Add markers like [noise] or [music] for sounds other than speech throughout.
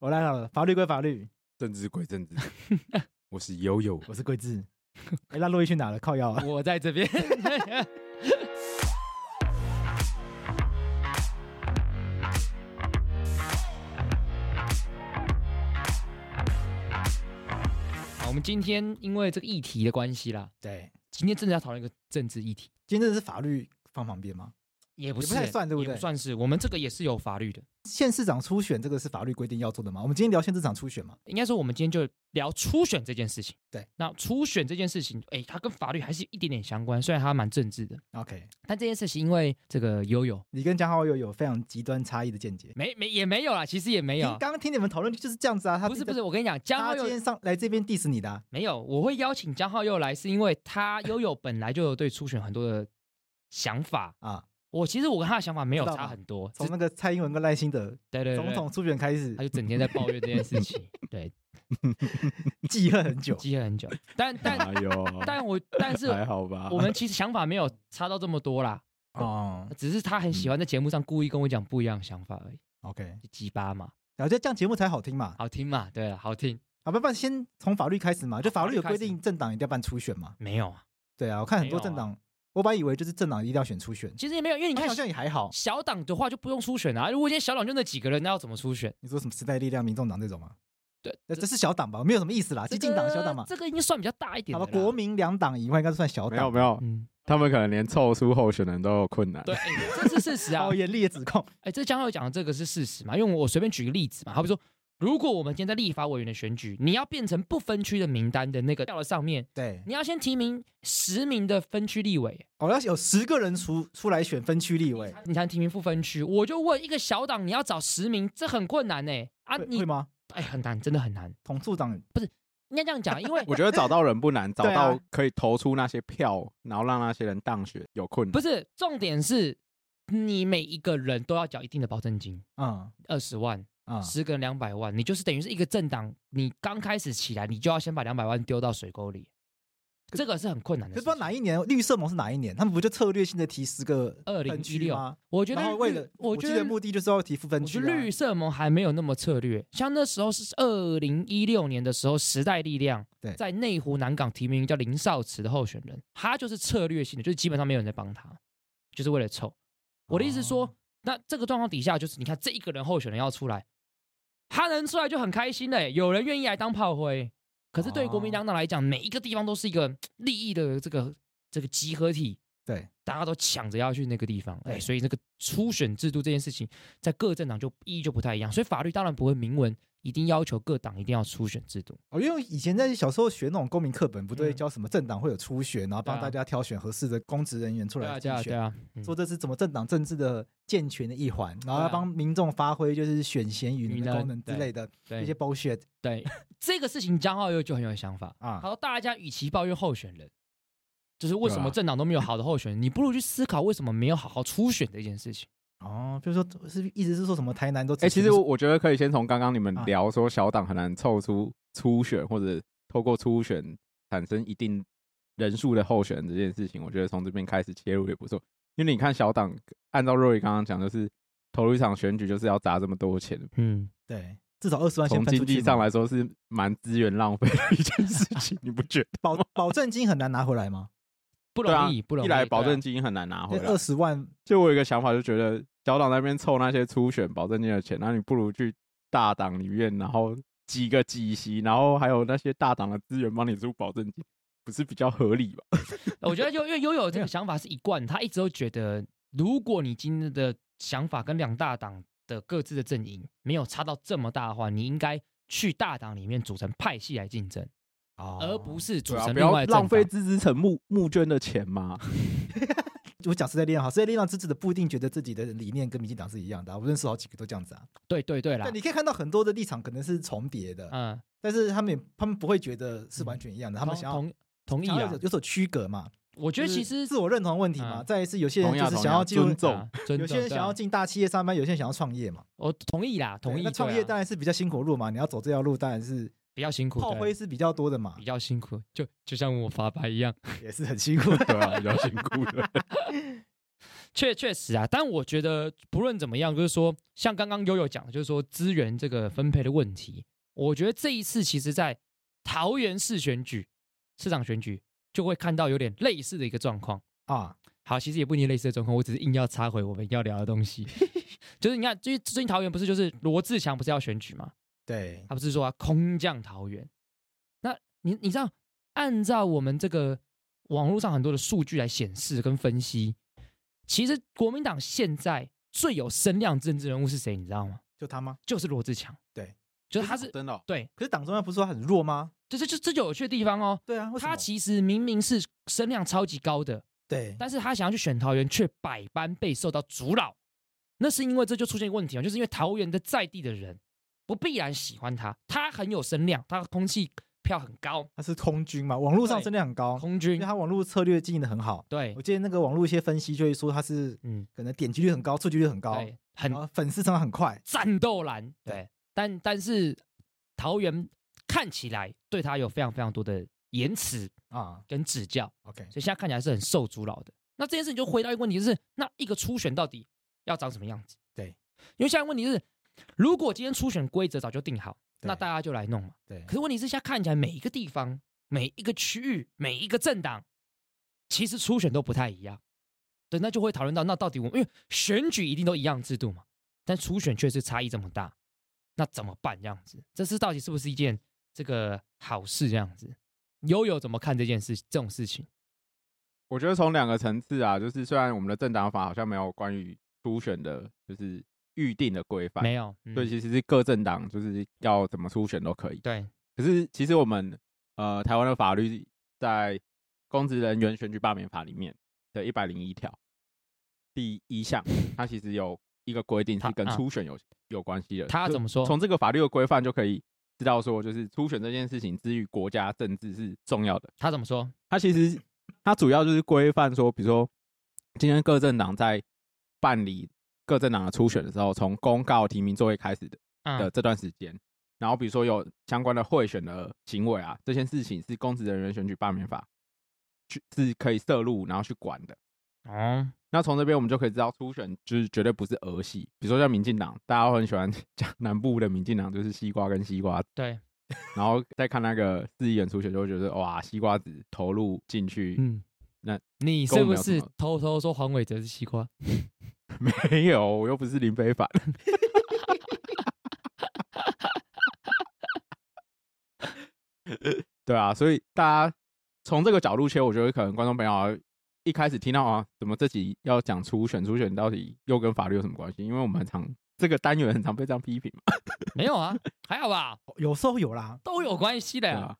我来了，法律归法律，政治归政治。[laughs] 我是悠悠，我是桂智。哎，那洛伊去哪了？靠腰啊！[laughs] 我在这边。[laughs] 好，我们今天因为这个议题的关系啦，对，今天真的要讨论一个政治议题。今天真的是法律放旁边吗？也不是，也不太算，对不对？也不算是，我们这个也是有法律的。县市长初选这个是法律规定要做的吗？我们今天聊县市长初选嘛？应该说，我们今天就聊初选这件事情。对，那初选这件事情，哎，它跟法律还是一点点相关，虽然它蛮政治的。OK，但这件事情因为这个悠悠，你跟江浩悠有非常极端差异的见解。没没也没有啦，其实也没有。刚刚听你们讨论就是这样子啊。他不是不是，我跟你讲，江浩悠今天上来这边 diss 你的、啊，没有。我会邀请江浩悠来，是因为他悠悠本来就有对初选很多的想法啊。我其实我跟他的想法没有差很多，从那个蔡英文跟赖清德对对，对总统初选开始，他就整天在抱怨这件事情，[laughs] 对，记恨很久，记恨很久。但 [laughs] 但、哎、呦但我 [laughs] 但是还好吧，我们其实想法没有差到这么多啦，哦，只是他很喜欢在节目上故意跟我讲不一样的想法而已。OK，鸡巴嘛，然后就这样节目才好听嘛，好听嘛，对了，好听。啊，不不，先从法律开始嘛，就法律有规定政党一定要办初选嘛？没有啊，对啊，我看很多政党。我本来以为就是政党一定要选初选，其实也没有，因为你看好像也还好。小党的话就不用初选啊。如果今天小党就那几个人，那要怎么初选？你说什么时代力量、民众党这种吗？对，这是小党吧？没有什么意思啦，激进党、小党嘛。这个应该算比较大一点。好吧，国民两党以外应该是算小党。没有没有，嗯，他们可能连凑出候选人都有困难。对，这是事实啊。好严厉的指控。哎，这江浩讲的这个是事实嘛？因为我随便举个例子嘛，好比说。如果我们今天在立法委员的选举，你要变成不分区的名单的那个掉了上面，对，你要先提名十名的分区立委，哦，要有十个人出出来选分区立委，你才能提名不分区。我就问一个小党，你要找十名，这很困难呢。啊，你会吗？哎，很难，真的很难。统促长不是应该这样讲，因为 [laughs] 我觉得找到人不难，找到可以投出那些票，然后让那些人当选有困难。不是，重点是你每一个人都要缴一定的保证金，嗯，二十万。啊，十个人两百万，你就是等于是一个政党，你刚开始起来，你就要先把两百万丢到水沟里，这个是很困难的。不知道哪一年绿色盟是哪一年，他们不就策略性的提十个二零一六吗？我觉得为了，我觉得目的就是要提不分区。绿色盟还没有那么策略，像那时候是二零一六年的时候，时代力量在内湖南港提名叫林少慈的候选人，他就是策略性的，就是基本上没有人在帮他，就是为了凑。我的意思是说，那这个状况底下，就是你看这一个人候选人要出来。他能出来就很开心嘞，有人愿意来当炮灰。可是对于国民党党来讲，每一个地方都是一个利益的这个这个集合体，对，大家都抢着要去那个地方，哎，所以那个初选制度这件事情，在各政党就意义就不太一样。所以法律当然不会明文。一定要求各党一定要初选制度哦，因为以前在小时候学那种公民课本，不都会教什么政党会有初选，然后帮大家挑选合适的公职人员出来竞选，对啊，说这是怎么政党政治的健全的一环，然后要帮民众发挥就是选贤与能的功能之类的一些 bullshit。对 [laughs] 这个事情，江浩又就很有想法啊。他说，大家与其抱怨候选人，就是为什么政党都没有好的候选人，你不如去思考为什么没有好好初选这件事情。哦，就是说是意思是说什么台南都哎、欸，其实我我觉得可以先从刚刚你们聊说小党很难凑出初选或者透过初选产生一定人数的候选人这件事情，我觉得从这边开始切入也不错。因为你看小党按照 Roy 刚刚讲，就是投入一场选举就是要砸这么多钱，嗯，对，至少二十万。从经济上来说是蛮资源浪费的一件事情，你不觉得？保 [laughs] 保证金很难拿回来吗？不容易，不容易。一来保证金很难拿回来，二十万。就我有一个想法，就觉得。小党那边凑那些初选保证金的钱，那你不如去大党里面，然后几个几席，然后还有那些大党的资源帮你出保证金，不是比较合理吧？我觉得，就因为悠悠这个 [laughs] 想法是一贯，他一直都觉得，如果你今天的想法跟两大党的各自的阵营没有差到这么大的话，你应该去大党里面组成派系来竞争，哦，而不是组成另外浪费支持成募募捐的钱吗？[laughs] 我讲时代力量好，时代力量支持的不一定觉得自己的理念跟民进党是一样的，我认识好几个都这样子啊。对对对啦，你可以看到很多的立场可能是重叠的，嗯，但是他们也他们不会觉得是完全一样的，他们想要同同意啊，有所区隔嘛。我觉得其实自我认同问题嘛，再一次有些人就是想要进入，有些人想要进大企业上班，有些人想要创业嘛。我同意啦，同意。那创业当然是比较辛苦的路嘛，你要走这条路当然是。比较辛苦，炮灰是比较多的嘛，比较辛苦，就就像我发白一样，[laughs] 也是很辛苦，对啊，比较辛苦的。[laughs] 确确实啊，但我觉得不论怎么样，就是说，像刚刚悠悠讲的，就是说资源这个分配的问题，我觉得这一次其实，在桃园市选举、市长选举，就会看到有点类似的一个状况啊。好，其实也不一定类似的状况，我只是硬要插回我们要聊的东西，[laughs] 就是你看，最最近桃园不是就是罗志强不是要选举吗？对，他不是说要空降桃园？那你你知道，按照我们这个网络上很多的数据来显示跟分析，其实国民党现在最有声量政治人物是谁？你知道吗？就他吗？就是罗志强。对，就是他是真的。对，可是党中央不是说他很弱吗？就这就这就有趣的地方哦。对啊，他其实明明是声量超级高的，对，但是他想要去选桃园，却百般被受到阻扰。那是因为这就出现一个问题啊，就是因为桃园的在地的人不必然喜欢他，他很有声量，他空气。票很高，他是空军嘛？网络上声量很高，空军，因为他网络策略经营的很好。对，我记得那个网络一些分析就会说他是，嗯，可能点击率很高，触及率很高，很粉丝成长很快，战斗蓝。对，但但是桃园看起来对他有非常非常多的言辞啊跟指教。OK，所以现在看起来是很受阻挠的。那这件事情就回到一个问题，就是那一个初选到底要长什么样子？对，因为现在问题是，如果今天初选规则早就定好。那大家就来弄嘛。对。可是问题是，现在看起来每一个地方、每一个区域、每一个政党，其实初选都不太一样。对，那就会讨论到，那到底我们因为选举一定都一样制度嘛，但初选却是差异这么大，那怎么办？这样子，这是到底是不是一件这个好事？这样子，悠悠怎么看这件事？这种事情，我觉得从两个层次啊，就是虽然我们的政党法好像没有关于初选的，就是。预定的规范没有，所以其实是各政党就是要怎么初选都可以。对，可是其实我们呃台湾的法律在《公职人员选举罢免法》里面的一百零一条第一项，[laughs] 它其实有一个规定是跟初选有有关系的。他怎么说？从这个法律的规范就可以知道说，就是初选这件事情之于国家政治是重要的。他怎么说？他其实他主要就是规范说，比如说今天各政党在办理。各政党的初选的时候，从公告提名作业开始的的这段时间，嗯、然后比如说有相关的贿选的行为啊，这些事情是公职人员选举罢免法去是可以涉入然后去管的。嗯，那从这边我们就可以知道，初选就是绝对不是儿戏。比如说像民进党，大家都很喜欢 [laughs] 讲南部的民进党就是西瓜跟西瓜。对，然后再看那个市议员初选，就会觉得哇，西瓜子投入进去。嗯，那你是不是偷偷说黄伟哲是西瓜？[laughs] 没有，我又不是林非凡。[laughs] 对啊，所以大家从这个角度切，我觉得可能观众朋友一开始听到啊，怎么这集要讲初选？初选到底又跟法律有什么关系？因为我们很常这个单元很常被这样批评嘛。[laughs] 没有啊，还好吧，有时候有啦，都有关系的呀。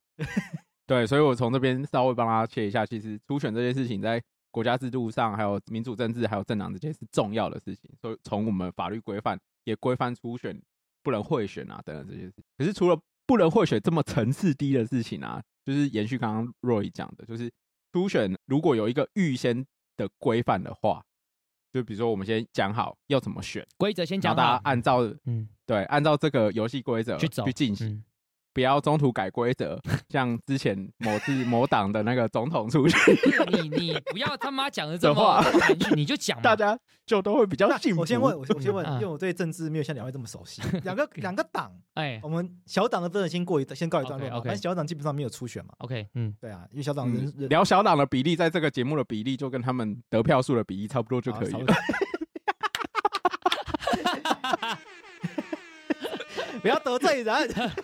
对，所以我从这边稍微帮他切一下，其实初选这件事情在。国家制度上，还有民主政治，还有政党这些是重要的事情，所以从我们法律规范也规范初选不能贿选啊等等这些事。可是除了不能贿选这么层次低的事情啊，就是延续刚刚 Roy 讲的，就是初选如果有一个预先的规范的话，就比如说我们先讲好要怎么选，规则先讲好，大家按照嗯对，按照这个游戏规则去走去进行。嗯不要中途改规则，像之前某次某党的那个总统出去，[laughs] 你你不要他妈讲的这么话，你就讲，[laughs] 大家就都会比较信服。我先问，我先我先问，因为我对政治没有像两位这么熟悉。[laughs] 两个两个党，哎，我们小党的真的先过一先告一段落。OK，但小党基本上没有初选嘛。OK，嗯，对啊，因为小党人聊小党的比例，在这个节目的比例就跟他们得票数的比例差不多就可以了。不要得罪人，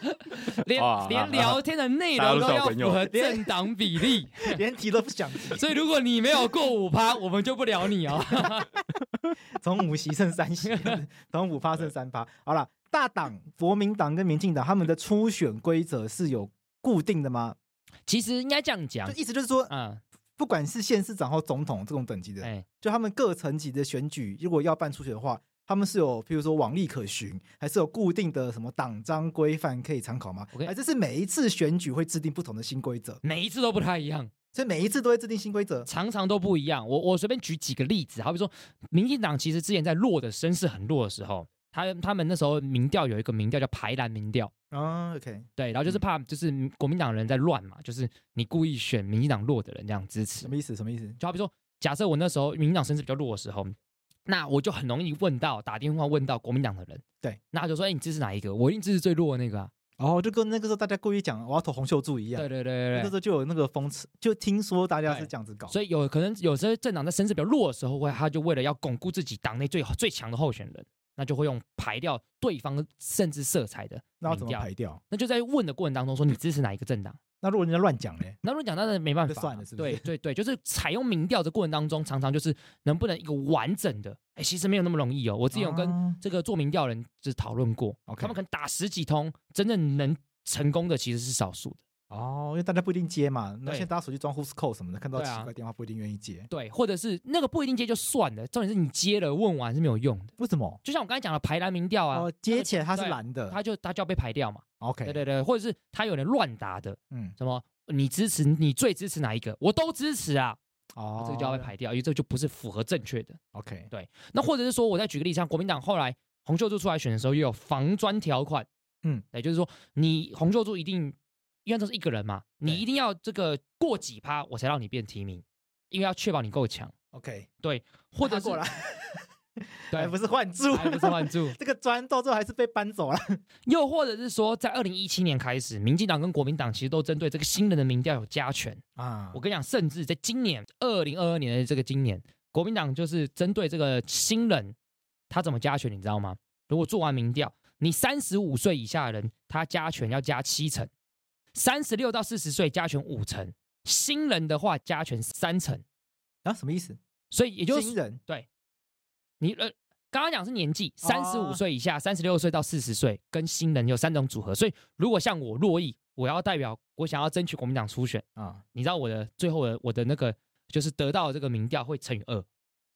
[laughs] 连连聊天的内容都要符合政党比例，[laughs] 连提都不想提。[laughs] 所以如果你没有过五趴，我们就不聊你哦。从五席剩三席，从五趴剩三趴。好了，大党国民党跟民进党他们的初选规则是有固定的吗？其实应该这样讲，就意思就是说，嗯，不管是县市长或总统这种等级的，哎，就他们各层级的选举，如果要办初选的话。他们是有，譬如说网例可循，还是有固定的什么党章规范可以参考吗？哎，这是每一次选举会制定不同的新规则，每一次都不太一样，所以每一次都会制定新规则，常常都不一样。我我随便举几个例子，好比说，民进党其实之前在弱的声势很弱的时候，他他们那时候民调有一个民调叫排蓝民调啊，OK，对，然后就是怕就是国民党人在乱嘛，就是你故意选民进党弱的人这样支持，什么意思？什么意思？就好比说。假设我那时候民进党声势比较弱的时候，那我就很容易问到打电话问到国民党的人，对，那就说，哎，你支持哪一个？我一定支持最弱的那个啊。哦，就跟那个时候大家故意讲我要投洪秀柱一样，对对对对，那个时候就有那个风刺，就听说大家是这样子搞，所以有可能有些政党在声势比较弱的时候，会他就为了要巩固自己党内最最强的候选人，那就会用排掉对方甚至色彩的，那要怎么排掉？那就在问的过程当中说你支持哪一个政党？那如果人家乱讲呢？那乱讲那是没办法，算了，是不是？对对对，就是采用民调的过程当中，常常就是能不能一个完整的，哎，其实没有那么容易哦。我之前有跟这个做民调人就是讨论过，啊、他们可能打十几通，真正能成功的其实是少数的。哦，因为大家不一定接嘛，那现在大家手机装 Who's Call 什么的，看到奇怪电话不一定愿意接。对，或者是那个不一定接就算了，重点是你接了问完是没有用的。为什么？就像我刚才讲的排蓝民调啊，哦、接起来他是蓝的，他就他就要被排掉嘛。OK，对对对，或者是他有人乱答的，嗯，什么你支持你最支持哪一个？我都支持啊。哦，这个就要被排掉，因为这个就不是符合正确的。OK，对。那或者是说，我再举个例子，像国民党后来洪秀柱出来选的时候，也有防专条款。嗯，也就是说，你洪秀柱一定。因为都是一个人嘛，你一定要这个过几趴，我才让你变提名，因为要确保你够强。OK，对，或者过来，[laughs] 对，不是换柱，还不是换柱，[laughs] 这个砖到最后还是被搬走了。[laughs] 又或者是说，在二零一七年开始，民进党跟国民党其实都针对这个新人的民调有加权啊。我跟你讲，甚至在今年二零二二年的这个今年，国民党就是针对这个新人，他怎么加权，你知道吗？如果做完民调，你三十五岁以下的人，他加权要加七成。三十六到四十岁加权五成，新人的话加权三成，啊，什么意思？所以也就是新人对，你呃刚刚讲是年纪，三十五岁以下，三十六岁到四十岁跟新人有三种组合。所以如果像我珞亦，我要代表我想要争取国民党初选啊，你知道我的最后的我的那个就是得到这个民调会乘以二，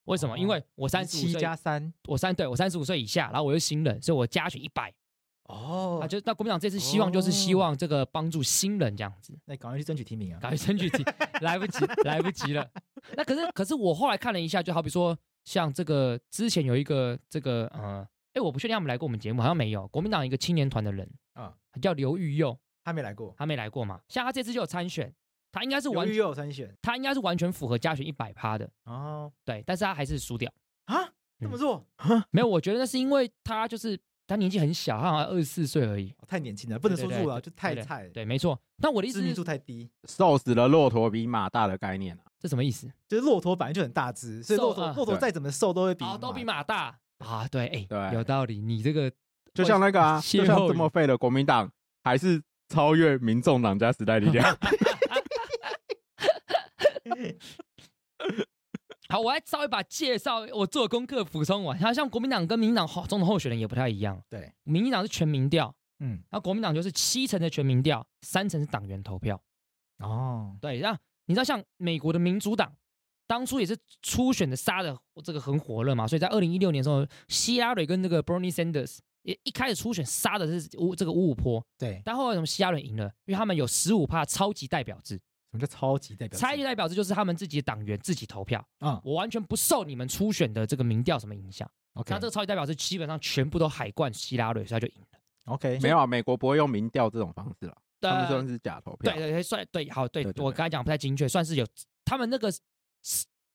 为什么？因为我三十五岁七加三，我三对我三十五岁以下，然后我又新人，所以我加权一百。哦，啊，就那国民党这次希望就是希望这个帮助新人这样子，那赶快去争取提名啊，赶快争取提，来不及，来不及了。那可是可是我后来看了一下，就好比说像这个之前有一个这个呃，哎，我不确定他们来过我们节目，好像没有。国民党一个青年团的人啊，叫刘玉佑，他没来过，他没来过嘛。像他这次就有参选，他应该是完全有参选，他应该是完全符合加权一百趴的哦。对，但是他还是输掉啊？这么做？没有，我觉得那是因为他就是。他年纪很小，他好像二十四岁而已，太年轻了，不能说输了，就太菜。对，没错。那我的意思，知名度太低，瘦死了骆驼比马大的概念啊，这什么意思？就是骆驼本来就很大只，所以骆驼骆驼再怎么瘦都会比都比马大啊。对，哎，对，有道理。你这个就像那个啊，就像这么废的国民党，还是超越民众党加时代力量。[laughs] 好，我来稍微把介绍我做的功课补充完。好像国民党跟民进党总统候选人也不太一样。对，民进党是全民调，嗯，那国民党就是七成的全民调，三成是党员投票。哦，对，那你知道像美国的民主党当初也是初选的杀的这个很火热嘛，所以在二零一六年的时候，希拉蕊跟那个 Bernie Sanders 也一开始初选杀的是五这个五五坡。对，但后来什么希拉蕊赢了，因为他们有十五趴超级代表制。什么叫超级代表？超级代表制就是他们自己的党员自己投票啊，嗯、我完全不受你们初选的这个民调什么影响。OK，那这个超级代表制基本上全部都海冠希拉瑞，所以他就赢了。OK，没有啊，美国不会用民调这种方式了，他们算是假投票。对对对，算对，好，对，对，对，对我刚才讲不太精确，算是有他们那个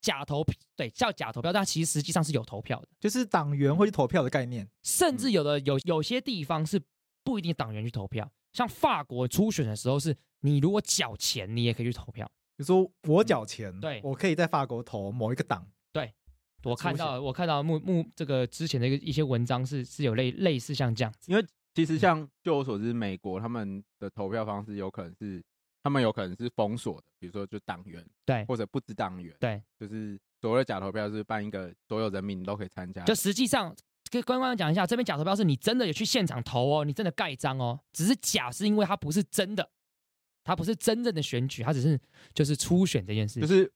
假投，对，叫假投票，但其实实际上是有投票的，就是党员会去投票的概念。甚至有的有有些地方是不一定党员去投票，像法国初选的时候是。你如果缴钱，你也可以去投票。比如说我缴钱，对，我可以在法国投某一个党。对，我看到我看到目目这个之前的一个一些文章是是有类类似像这样子。因为其实像就我所知，美国他们的投票方式有可能是他们有可能是封锁的，比如说就党员，对，或者不止党员，对，就是所谓的假投票是办一个所有人民都可以参加。就实际上跟官方讲一下，这边假投票是你真的有去现场投哦，你真的盖章哦，只是假是因为它不是真的。它不是真正的选举，它只是就是初选这件事。就是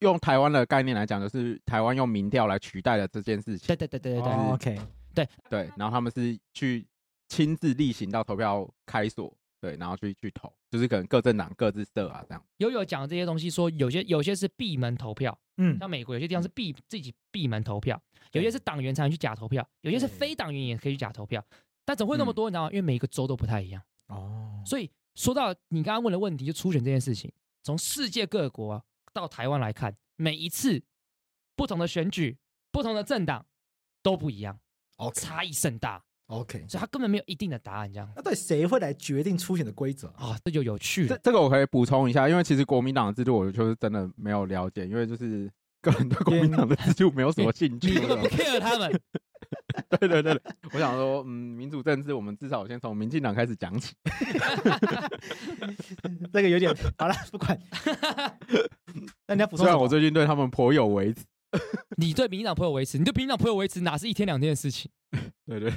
用台湾的概念来讲，就是台湾用民调来取代了这件事情。对对对对对对。OK，对对。然后他们是去亲自例行到投票开锁，对，然后去去投，就是可能各政党各自设啊这样。有有讲这些东西，说有些有些是闭门投票，嗯，像美国有些地方是闭自己闭门投票，有些是党员才能去假投票，有些是非党员也可以去假投票，但怎么会那么多？你知道吗？因为每一个州都不太一样哦，所以。说到你刚刚问的问题，就初选这件事情，从世界各国到台湾来看，每一次不同的选举、不同的政党都不一样差异甚大，OK，所以他根本没有一定的答案。这样，那到底谁会来决定初选的规则啊？这就有趣了。这这个我可以补充一下，因为其实国民党的制度，我就是真的没有了解，因为就是个人对国民党的制度没有什么兴趣，你根本不 care 他们。[laughs] 对对对，我想说，嗯，民主政治，我们至少先从民进党开始讲起。[laughs] 这个有点好了，不管。那你要补充。虽然我最近对他们颇有微词。你对民进党颇有微词，你对民进党颇有微词，哪是一天两天的事情？[laughs] 对对，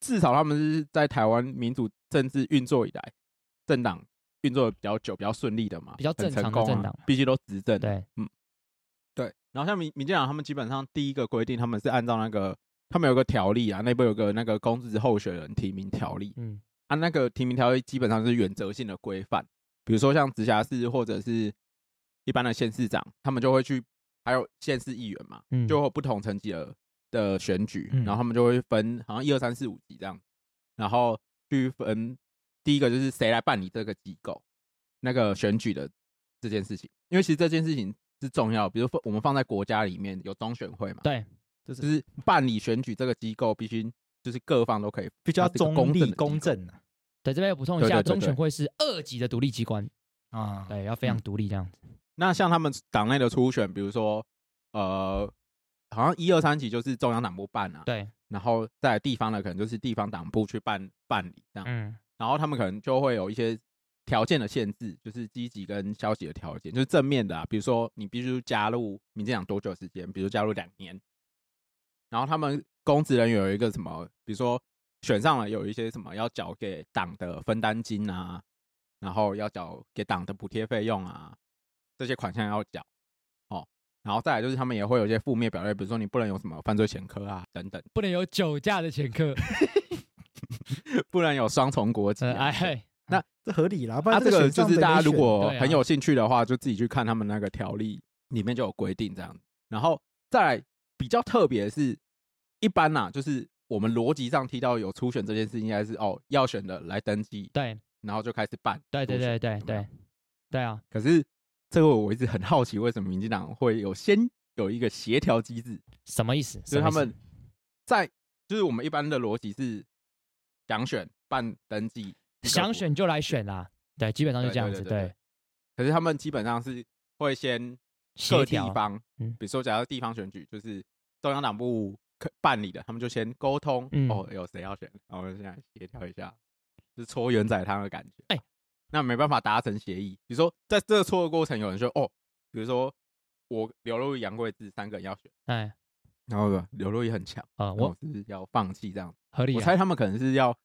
至少他们是在台湾民主政治运作以来，政党运作的比较久、比较顺利的嘛，比较正常的政党，毕竟都执政。对，嗯，对。然后像民民进党，他们基本上第一个规定，他们是按照那个。他们有个条例啊，内部有个那个公职候选人提名条例。嗯，啊，那个提名条例基本上是原则性的规范，比如说像直辖市或者是一般的县市长，他们就会去，还有县市议员嘛，就会有不同层级的的选举，然后他们就会分好像一二三四五级这样，然后去分第一个就是谁来办理这个机构那个选举的这件事情，因为其实这件事情是重要，比如说我们放在国家里面有中选会嘛，对。就是办理选举这个机构必须就是各方都可以比较中立公正的。对，这边要补充一下，中选会是二级的独立机关啊，对，要非常独立这样子。那像他们党内的初选，比如说呃，好像一二三级就是中央党部办啊，对，然后在地方的可能就是地方党部去办办理这样，嗯，然后他们可能就会有一些条件的限制，就是积极跟消极的条件，就是正面的啊，比如说你必须加入民进党多久时间，比如加入两年。然后他们公职人员有一个什么，比如说选上了有一些什么要缴给党的分担金啊，然后要缴给党的补贴费用啊，这些款项要缴哦。然后再来就是他们也会有一些负面表列，比如说你不能有什么犯罪前科啊等等，不能有酒驾的前科，[laughs] 不能有双重国籍、啊。哎嘿，那这合理啦。那这个就是大家如果很有兴趣的话，就自己去看他们那个条例里面就有规定这样。然后再来。比较特别的是，一般呐、啊，就是我们逻辑上提到有初选这件事，应该是哦要选的来登记，对，然后就开始办，对对对对对，对啊。可是这个我一直很好奇，为什么民进党会有先有一个协调机制？什么意思？就是他们在就是我们一般的逻辑是想选办登记，想选就来选啦，对，基本上是这样子，对。可是他们基本上是会先。各地方，嗯，比如说，假如地方选举就是中央党部办理的，他们就先沟通，嗯、哦，有谁要选，然后现在协调一下，就是搓圆仔汤的感觉。哎、欸，那没办法达成协议，比如说在这个搓的过程，有人说，哦，比如说我刘珞亦、杨贵志三个人要选，哎、欸，然后刘珞亦很强啊，我是要放弃这样子，合理、啊。我猜他们可能是要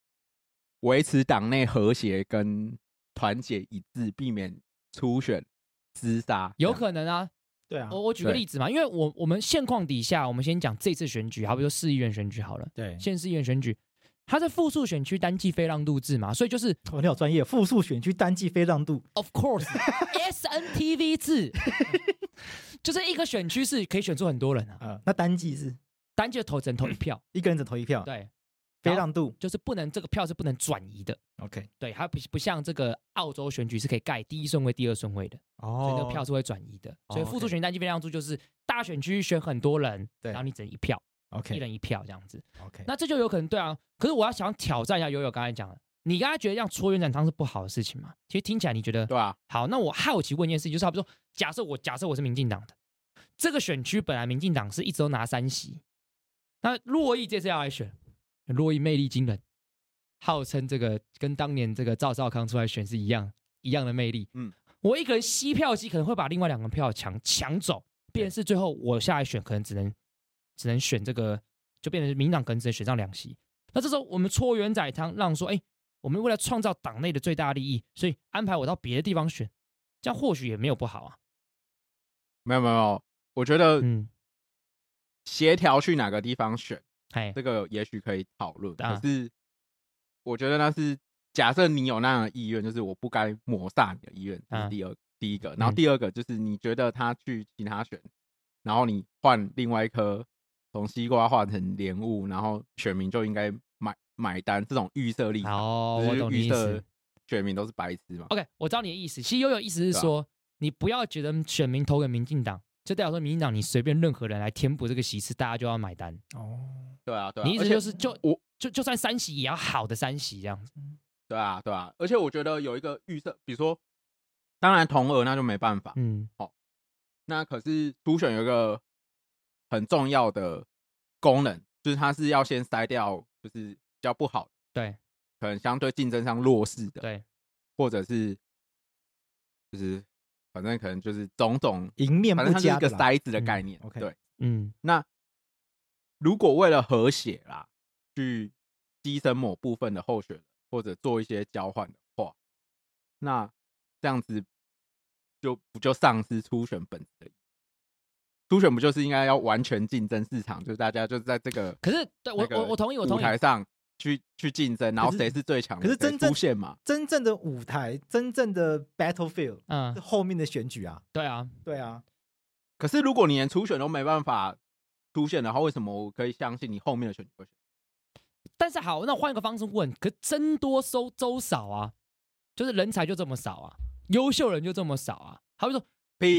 维持党内和谐跟团结一致，避免初选厮杀，有可能啊。对啊，我我举个例子嘛，因为我我们现况底下，我们先讲这次选举，好比说市议员选举好了，对，县市议员选举，它是复数选区单季非让渡制嘛，所以就是 [laughs] 哦，你好专业，复数选区单季非让渡，Of course，SNTV [laughs] 制，[laughs] 就是一个选区是可以选出很多人啊，呃、那单季是？单计投只能投一票，一个人只投一票，对。非让度就是不能，这个票是不能转移的。OK，对，它不不像这个澳洲选举是可以盖第一顺位、第二顺位的。哦，所以那个票是会转移的。所以复数选举单计非让渡就是大选区选很多人，然后你只一票，OK，一人一票这样子。OK，那这就有可能对啊。可是我要想挑战一下悠悠刚才讲的，你刚才觉得这样搓圆仔汤是不好的事情吗？其实听起来你觉得对啊。好，那我好奇问一件事情，就是差不多假设我假设我是民进党的，这个选区本来民进党是一直都拿三席，那珞亦这次要来选，珞亦魅力惊人。号称这个跟当年这个赵少康出来选是一样一样的魅力。嗯，我一个人吸票机可能会把另外两个票抢抢走，变成是最后我下来选可能只能只能选这个，就变成民党可能只能选上两席。那这时候我们搓圆仔汤，让说哎，我们为了创造党内的最大利益，所以安排我到别的地方选，这样或许也没有不好啊。没有没有，我觉得嗯，协调去哪个地方选，哎，这个也许可以讨论，可是。我觉得那是假设你有那样的意愿，就是我不该抹杀你的意愿。这是第二、啊、第一个，然后第二个就是你觉得他去其他选，然后你换另外一颗从西瓜换成莲雾，然后选民就应该买买单。这种预设立场，哦，我懂你意思。选民都是白痴嘛？OK，我知道你的意思。其实悠悠意思是说，你不要觉得选民投给民进党就代表说民进党你随便任何人来填补这个席次，大家就要买单。哦，对啊，对啊。你意思就是就我就就算三席也要好的三席这样子。对啊，对啊。而且我觉得有一个预设，比如说，当然同额那就没办法。嗯，好、哦。那可是初选有一个很重要的功能，就是它是要先筛掉，就是比较不好的，对，可能相对竞争上弱势的，对，或者是就是反正可能就是种种赢面不佳，反正它是一个筛子的概念。嗯、对，嗯，那如果为了和谐啦，去牺牲某部分的候选人，或者做一些交换的话，那这样子。就不就丧失初选本质的意义？初选不就是应该要完全竞争市场？就是大家就是在这个可是对我我我同意我同意台上去去竞争，然后谁是最强的？可是真正出现嘛？真正的舞台，真正的 battlefield，嗯，后面的选举啊，对啊，对啊。可是如果你连初选都没办法出现的话，为什么我可以相信你后面的选举会选？但是好，那换一个方式问，可僧多收周少啊，就是人才就这么少啊。优秀人就这么少啊？他会说，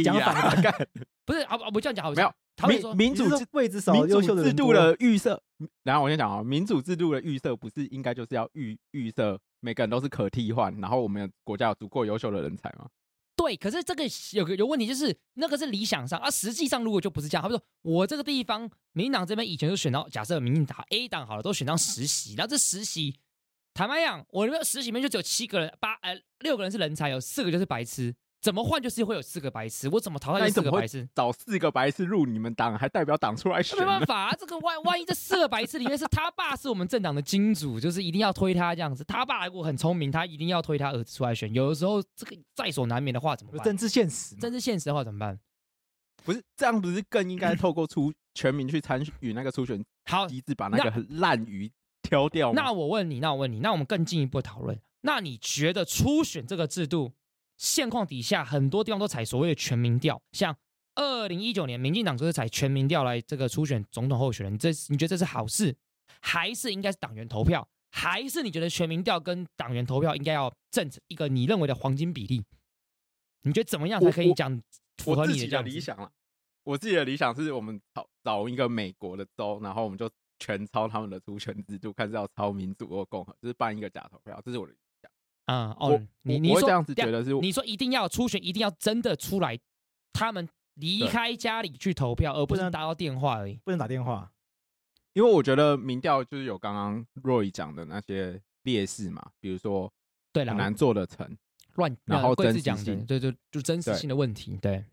讲反 [laughs] 干，不是啊？不这样讲，好没有。他们说，民主制位置少，优秀的制度的预设。然后我先讲啊，民主制度的预设不是应该就是要预预设每个人都是可替换，然后我们国家有足够优秀的人才吗？对，可是这个有个有问题，就是那个是理想上啊，实际上如果就不是这样。他说，我这个地方民进党这边以前就选到，假设民进党 A 党好了，都选到实习，然后这实习。坦白讲，我那边实习里面就只有七个人，八呃六个人是人才，有四个就是白痴。怎么换就是会有四个白痴，我怎么淘汰四个白痴？找四个白痴入你们党，还代表党出来选？没办法啊，这个万万一这四个白痴里面是他爸是我们政党的金主，就是一定要推他这样子。他爸如果很聪明，他一定要推他儿子出来选。有的时候这个在所难免的话怎么办？政治现实，政治现实的话怎么办？不是这样，不是更应该透过出全民去参与那个初选好机制，把那个很烂鱼。挑掉。那我问你，那我问你，那我们更进一步讨论。那你觉得初选这个制度现况底下，很多地方都采所谓的全民调，像二零一九年民进党就是采全民调来这个初选总统候选人，这你觉得这是好事，还是应该是党员投票，还是你觉得全民调跟党员投票应该要正一个你认为的黄金比例？你觉得怎么样才可以讲符合你的，的理想了？我自己的理想是我们找找一个美国的州，然后我们就。全抄他们的初选制度，看是要抄民主或共和，就是办一个假投票，这是我的。啊、嗯，哦，你你说这样子觉得是？你说一定要初选，一定要真的出来，他们离开家里去投票，而不是打到电话而已，不能打电话。因为我觉得民调就是有刚刚 Roy 讲的那些劣势嘛，比如说对很难做得成，乱，然后真实性，对对，就真实性的问题，对。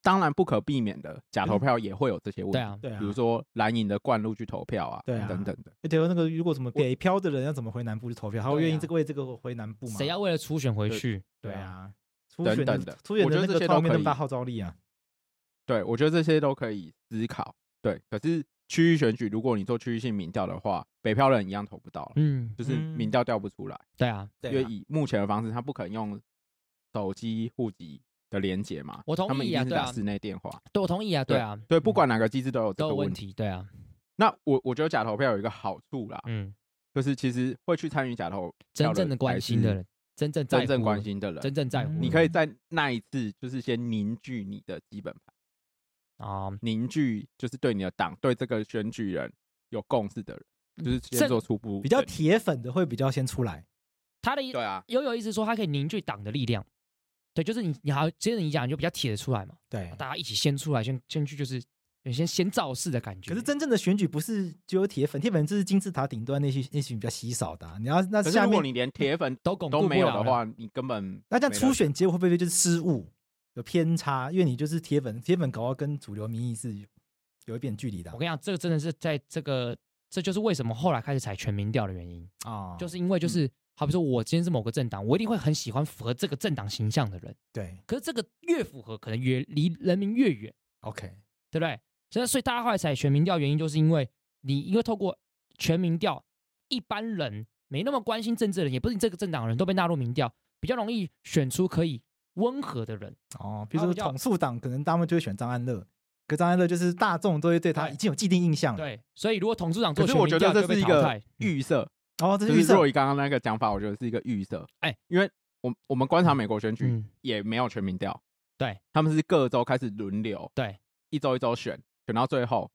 对当然不可避免的，假投票也会有这些问题。对啊，对啊，比如说蓝营的灌入去投票啊，对啊，等等的。对，那个如果什么北漂的人要怎么回南部去投票，他会愿意这个为这个回南部吗？谁要为了初选回去？对啊，等等的。初选的那个方面那么大号召力啊。对，我觉得这些都可以思考。对，可是区域选举，如果你做区域性民调的话，北漂的人一样投不到了。嗯，就是民调调不出来。对啊，因为以目前的方式，他不可能用手机户籍。的连接嘛，我同意啊，对啊，室内电话，对，我同意啊，对啊，对，不管哪个机制都有这个问题，对啊。那我我觉得假投票有一个好处啦，嗯，就是其实会去参与假投票，真正的关心的人，真正真正关心的人，真正在乎，你可以在那一次就是先凝聚你的基本盘啊，凝聚就是对你的党对这个选举人有共识的人，就是先做初步比较铁粉的会比较先出来，他的对啊，悠悠意思说他可以凝聚党的力量。对，就是你，你好，接着你讲，你就比较铁的出来嘛。对，大家一起先出来，先先去，就是先先造势的感觉。可是真正的选举不是只有铁粉，铁粉就是金字塔顶端那些那些比较稀少的、啊。你要那下面，如果你连铁粉都都没有的话，你根本那这样初选结果会不会就是失误、有偏差？因为你就是铁粉，铁粉搞到跟主流民意是有一点距离的。我跟你讲，这个真的是在这个，这就是为什么后来开始采全民调的原因啊，就是因为就是。嗯好比说，我今天是某个政党，我一定会很喜欢符合这个政党形象的人。对，可是这个越符合，可能越离人民越远。OK，对不对？所以，所以大家后来采全民调，原因就是因为你因为透过全民调，一般人没那么关心政治的人，也不是你这个政党的人都被纳入民调，比较容易选出可以温和的人。哦，比如说统促党，可能他们就会选张安乐，可张安乐就是大众都会对他已经有既定印象了。对，所以如果统促党做全民调，可是我觉得这是一个预设。哦，这是预设。若以刚刚那个讲法，我觉得是一个预设。哎，因为我我们观察美国选举也没有全民调，对，他们是各州开始轮流，对，一周一周选，选到最后，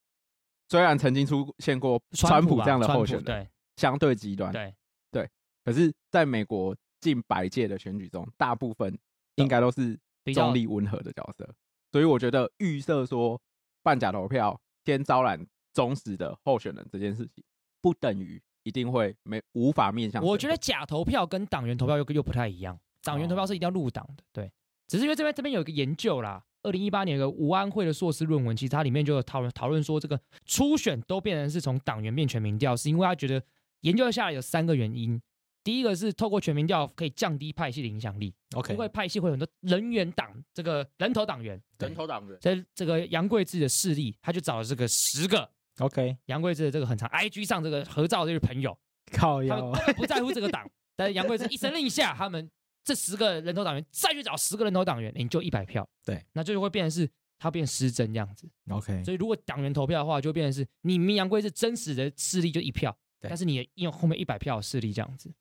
虽然曾经出现过川普这样的候选人，对，相对极端，对。对，可是在美国近百届的选举中，大部分应该都是中立温和的角色，所以我觉得预设说办假投票先招揽忠实的候选人这件事情，不等于一定会没无法面向。我觉得假投票跟党员投票又又不太一样，党员投票是一定要入党的，对。只是因为这边这边有一个研究啦，二零一八年有个吴安会的硕士论文，其实它里面就有讨论讨论说，这个初选都变成是从党员变全民调，是因为他觉得研究下来有三个原因。第一个是透过全民调可以降低派系的影响力，OK，因为派系会有很多人员党这个人头党员，人头党员，在这个杨贵志的势力，他就找了这个十个，OK，杨贵智的这个很长，IG 上这个合照的这个朋友，靠腰，他们不在乎这个党，[laughs] 但是杨贵智一声令下，他们这十个人头党员再去找十个人头党员，你就一百票，对，那就会变成是他变失真这样子，OK，所以如果党员投票的话，就会变成是你明杨贵智真实的势力就一票，对，但是你也用后面一百票的势力这样子，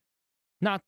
那。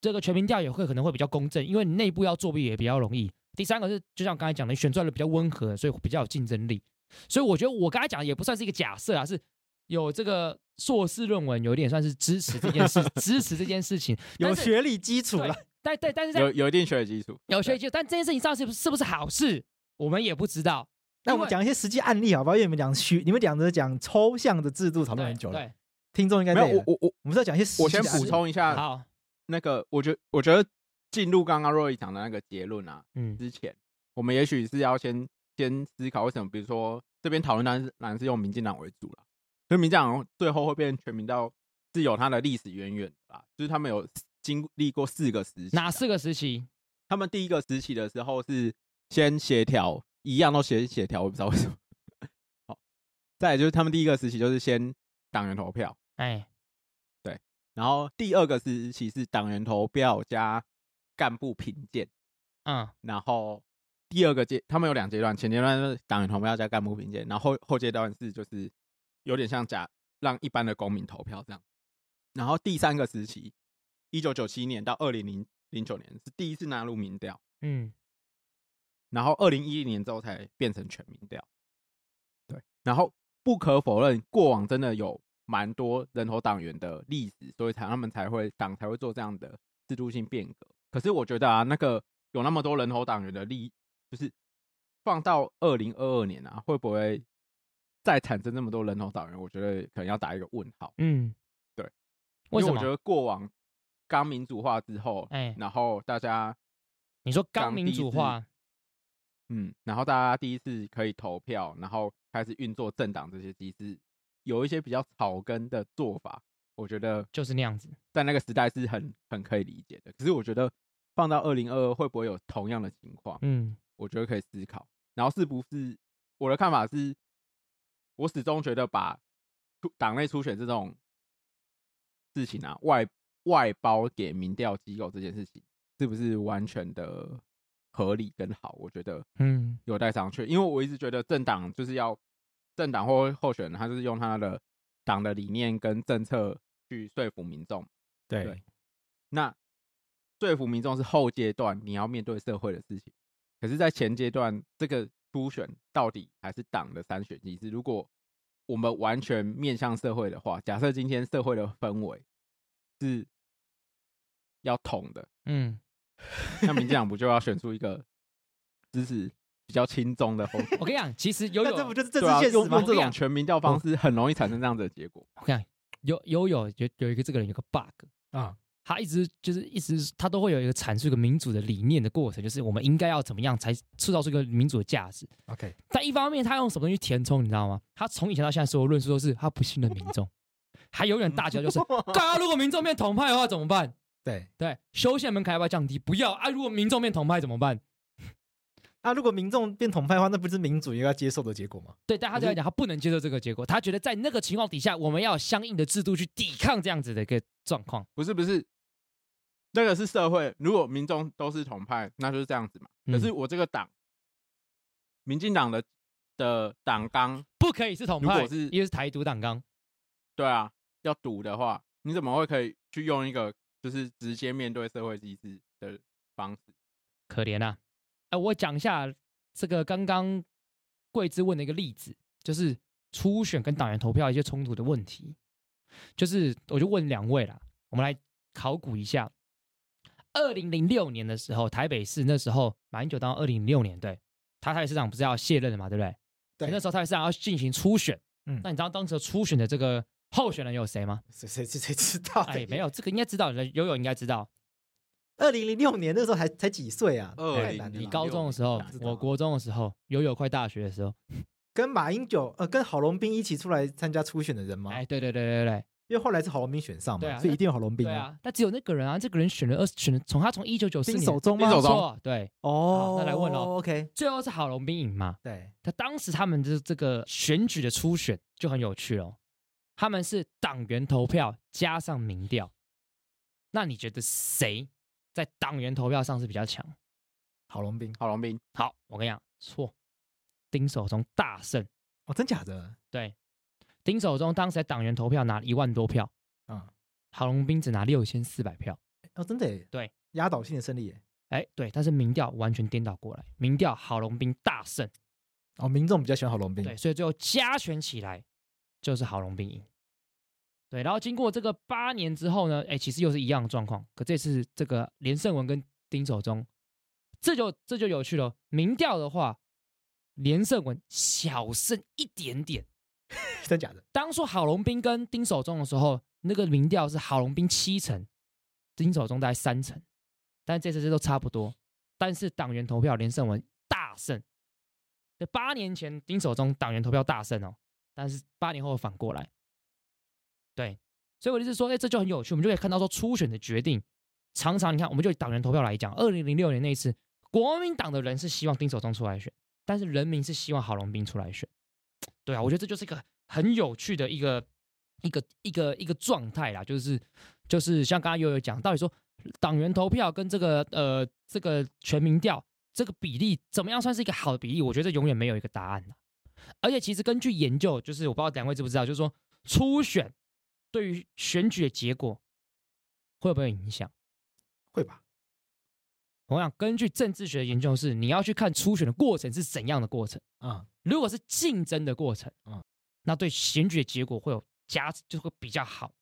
这个全民调也会可能会比较公正，因为你内部要作弊也比较容易。第三个是，就像刚才讲的，你选出来的比较温和，所以比较有竞争力。所以我觉得我刚才讲的也不算是一个假设啊，是有这个硕士论文有点算是支持这件事，[laughs] 支持这件事情有学历基础了。但对，但是有有一定学历基础，有学历基础。但这件事情上是是不是好事，我们也不知道。那我们讲一些实际案例好不好？因为你们讲虚，你们讲的讲抽象的制度讨论很久了，对，听众应该没有。我我我，我们是要讲一些实际。我先补充一下，好。那个，我觉我觉得进入刚刚 Roy 讲的那个结论啊，嗯，之前我们也许是要先先思考为什么，比如说这边讨论当然是用民进党为主了，所以民进党最后会变全民到是有它的历史渊源的啦，就是他们有经历过四个时期，哪四个时期？他们第一个时期的时候是先协调，一样都协协调，我不知道为什么。[laughs] 好，再来就是他们第一个时期就是先党员投票，哎。对然后第二个时期是党员投票加干部评鉴，嗯，然后第二个阶他们有两阶段，前阶段是党员投票加干部评鉴，然后后后阶段是就是有点像假让一般的公民投票这样。然后第三个时期，一九九七年到二零零零九年是第一次纳入民调，嗯，然后二零一零年之后才变成全民调，对，然后不可否认过往真的有。蛮多人头党员的历史，所以才他们才会党才会做这样的制度性变革。可是我觉得啊，那个有那么多人头党员的历，就是放到二零二二年啊，会不会再产生那么多人头党员？我觉得可能要打一个问号。嗯，对，因为我觉得过往刚民主化之后，哎，然后大家你说刚民主化，嗯，然后大家第一次可以投票，然后开始运作政党这些机制。有一些比较草根的做法，我觉得就是那样子，在那个时代是很很可以理解的。可是我觉得放到二零二二会不会有同样的情况？嗯，我觉得可以思考。然后是不是我的看法是，我始终觉得把党内初选这种事情啊外外包给民调机构这件事情，是不是完全的合理跟好？我觉得嗯有待商榷，因为我一直觉得政党就是要。政党或候选人，他就是用他的党的理念跟政策去说服民众。对，对，那说服民众是后阶段你要面对社会的事情。可是，在前阶段，这个初选到底还是党的三选机制。如果我们完全面向社会的话，假设今天社会的氛围是要统的，嗯，那民进党不就要选出一个支持？比较轻松的风，[laughs] 我跟你讲，其实有有，这不就是政治现实吗？用这种全民调方式很容易产生这样子的结果。我跟你讲，有有有有有一个这个人有个 bug 啊，他一直就是一直他都会有一个阐述一个民主的理念的过程，就是我们应该要怎么样才塑造出一个民主的价值。OK，但一方面他用什么东西填充，你知道吗？他从以前到现在所有论述都是他不信任民众，还永远大叫就是，[laughs] 刚刚如果民众变统派的话怎么办？对对，修宪门槛要不要降低？不要啊！如果民众变统派怎么办？[laughs] 那、啊、如果民众变统派的话，那不是民主应该接受的结果吗？对，但他就来讲，他不能接受这个结果。他觉得在那个情况底下，我们要有相应的制度去抵抗这样子的一个状况。不是不是，这个是社会。如果民众都是统派，那就是这样子嘛。可是我这个党，民进党的的党纲 [laughs] 不可以是统派，如果是因为是台独党纲。对啊，要赌的话，你怎么会可以去用一个就是直接面对社会机制的方式？可怜啊！哎，我讲一下这个刚刚桂枝问的一个例子，就是初选跟党员投票一些冲突的问题。就是我就问两位啦，我们来考古一下。二零零六年的时候，台北市那时候马英九当二零零六年，对，他台北市长不是要卸任了嘛，对不对？对。那时候台北市长要进行初选，嗯，那你知道当时初选的这个候选人有谁吗？谁谁谁谁知道？哎，没有，这个应该知道的，悠悠应该知道。二零零六年那时候还才几岁啊？二零你高中的时候，我国中的时候，悠悠快大学的时候，跟马英九呃，跟郝龙斌一起出来参加初选的人吗？哎，对对对对对。因为后来是郝龙斌选上嘛，所以一定有郝龙斌。对啊，但只有那个人啊，这个人选了二，选了从他从一九九四年丁守中吗？没错，对。哦，那来问喽。OK，最后是郝龙斌赢嘛？对。他当时他们的这个选举的初选就很有趣哦，他们是党员投票加上民调。那你觉得谁在党员投票上是比较强？郝龙斌，郝龙斌。好，我跟你讲，错，丁守中大胜。哦，真假的？对。丁守中当时在党员投票拿了一万多票，嗯，郝龙斌只拿六千四百票，哦，真的？对，压倒性的胜利耶，哎，对，但是民调完全颠倒过来，民调郝龙斌大胜，哦，民众比较喜欢郝龙斌，对，所以最后加权起来就是郝龙斌赢，对，然后经过这个八年之后呢，哎，其实又是一样的状况，可这次这个连胜文跟丁守中，这就这就有趣了，民调的话，连胜文小胜一点点。[laughs] 真假的？当初郝龙斌跟丁守中的时候，那个民调是郝龙斌七成，丁守中大概三成，但这次这都差不多。但是党员投票连胜文大胜，这八年前丁守中党员投票大胜哦，但是八年后反过来，对，所以我就是说，哎，这就很有趣，我们就可以看到说初选的决定，常常你看，我们就以党员投票来讲，二零零六年那一次，国民党的人是希望丁守中出来选，但是人民是希望郝龙斌出来选。对啊，我觉得这就是一个很有趣的一个一个一个一个状态啦，就是就是像刚刚悠悠讲，到底说党员投票跟这个呃这个全民调这个比例怎么样算是一个好的比例？我觉得永远没有一个答案。而且其实根据研究，就是我不知道两位知不知道，就是说初选对于选举的结果会不会有影响？会吧。我想根据政治学的研究是，你要去看初选的过程是怎样的过程啊。如果是竞争的过程，嗯，那对选举的结果会有加，就会比较好。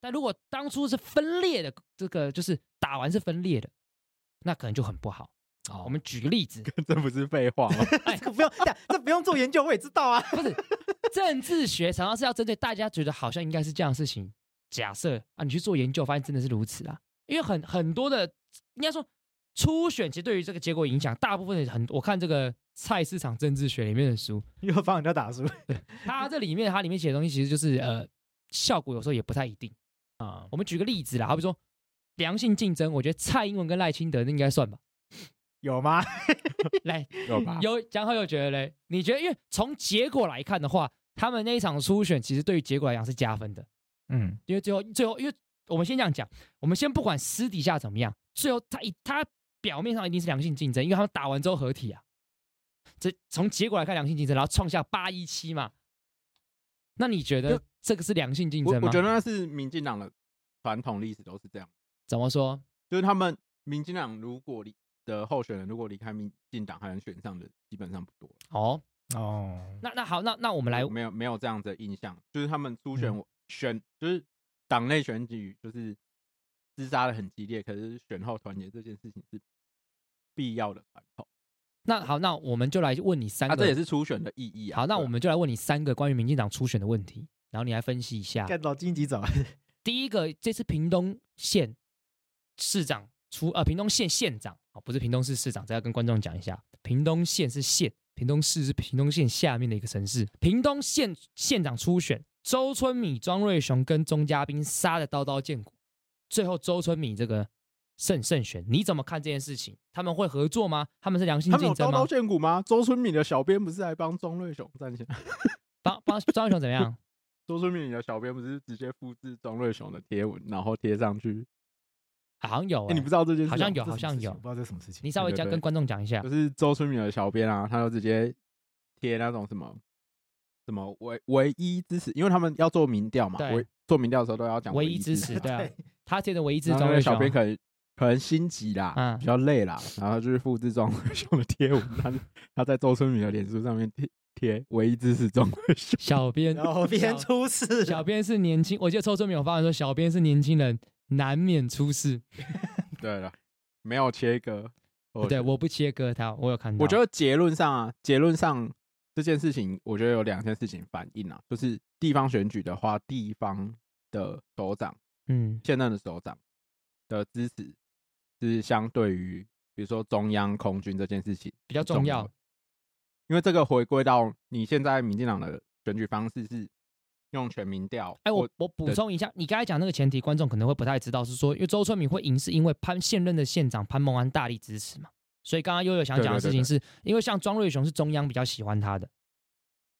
但如果当初是分裂的，这个就是打完是分裂的，那可能就很不好。哦，我们举个例子，[laughs] 这不是废话吗？哎，[laughs] 这个不用，这不用做研究，我也知道啊。[laughs] 不是，政治学常常是要针对大家觉得好像应该是这样的事情，假设啊，你去做研究，发现真的是如此啊。因为很很多的，应该说初选其实对于这个结果影响，大部分的很，我看这个。菜市场政治学里面的书，[laughs] 又帮人家打书。[laughs] 它这里面，它里面写的东西其实就是呃，效果有时候也不太一定啊。我们举个例子啦，好比说良性竞争，我觉得蔡英文跟赖清德应该算吧？[laughs] 有吗？来，有吧？有讲好有觉得嘞？你觉得？因为从结果来看的话，他们那一场初选其实对于结果来讲是加分的。嗯，因为最后最后，因为我们先这样讲，我们先不管私底下怎么样，最后他一他表面上一定是良性竞争，因为他们打完之后合体啊。这从结果来看，良性竞争，然后创下八一七嘛？那你觉得这个是良性竞争吗？我，我觉得那是民进党的传统历史都是这样。怎么说？就是他们民进党如果离的候选人如果离开民进党还能选上的，基本上不多。哦哦，那那好，那那我们来没有没有这样的印象，就是他们初选、嗯、选就是党内选举就是厮杀的很激烈，可是选后团结这件事情是必要的传统。那好，那我们就来问你三个，啊、这也是初选的意义啊。好，那我们就来问你三个关于民进党初选的问题，然后你来分析一下。干到荆棘走。[laughs] 第一个，这次屏东县市长出呃，屏东县县长哦，不是屏东市市长，这要跟观众讲一下。屏东县是县，屏东市是屏东县下面的一个城市。屏东县县长初选，周春米、庄瑞雄跟钟嘉宾杀的刀刀见骨，最后周春米这个。胜胜选，你怎么看这件事情？他们会合作吗？他们是良性竞争吗？刀刀见骨吗？周春米的小编不是来帮庄瑞雄站起来？[laughs] 帮帮庄瑞雄怎么样？周春米的小编不是直接复制庄瑞雄的贴文，然后贴上去？好像有、欸欸，你不知道这件事？好像有，好像有，不知道这是什么事情。你稍微讲跟观众讲一下。就是周春敏的小编啊，他就直接贴那种什么什么唯唯一支持，因为他们要做民调嘛，对，做民调的时候都要讲唯一支持，对啊，[laughs] 他贴的唯一支持庄瑞雄。小编可能。可能心急啦，嗯，比较累啦，然后就是复制庄伟雄的贴文，[laughs] 他他在周春雨的脸书上面贴贴唯一支持庄伟雄。小编，小编出事，小编是年轻，我记得周春雨有发文说，小编是年轻人，难免出事。[laughs] 对了，没有切割，对，我不切割他，我有看到。我觉得结论上啊，结论上这件事情，我觉得有两件事情反映啊，就是地方选举的话，地方的首长，嗯，现任的首长的支持。是相对于，比如说中央空军这件事情比较重要，因为这个回归到你现在民进党的选举方式是用全民调。哎，我我补充一下，你刚才讲那个前提，观众可能会不太知道，是说因为周春明会赢，是因为潘现任的县长潘孟安大力支持嘛。所以刚刚悠悠想讲的事情是，因为像庄瑞雄是中央比较喜欢他的，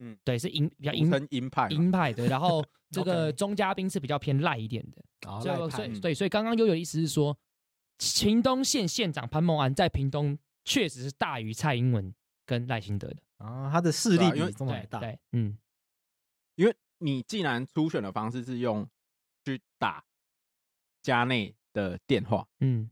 嗯，对，是鹰比较鹰鹰派鹰派的，然后 [laughs] 这个钟嘉宾是比较偏赖一点的，所以所以对，所以刚刚悠悠的意思是说。屏东县县长潘孟安在屏东确实是大于蔡英文跟赖清德的。啊，他的势力比这么大，对，嗯，因为你既然初选的方式是用去打家内的电话，嗯，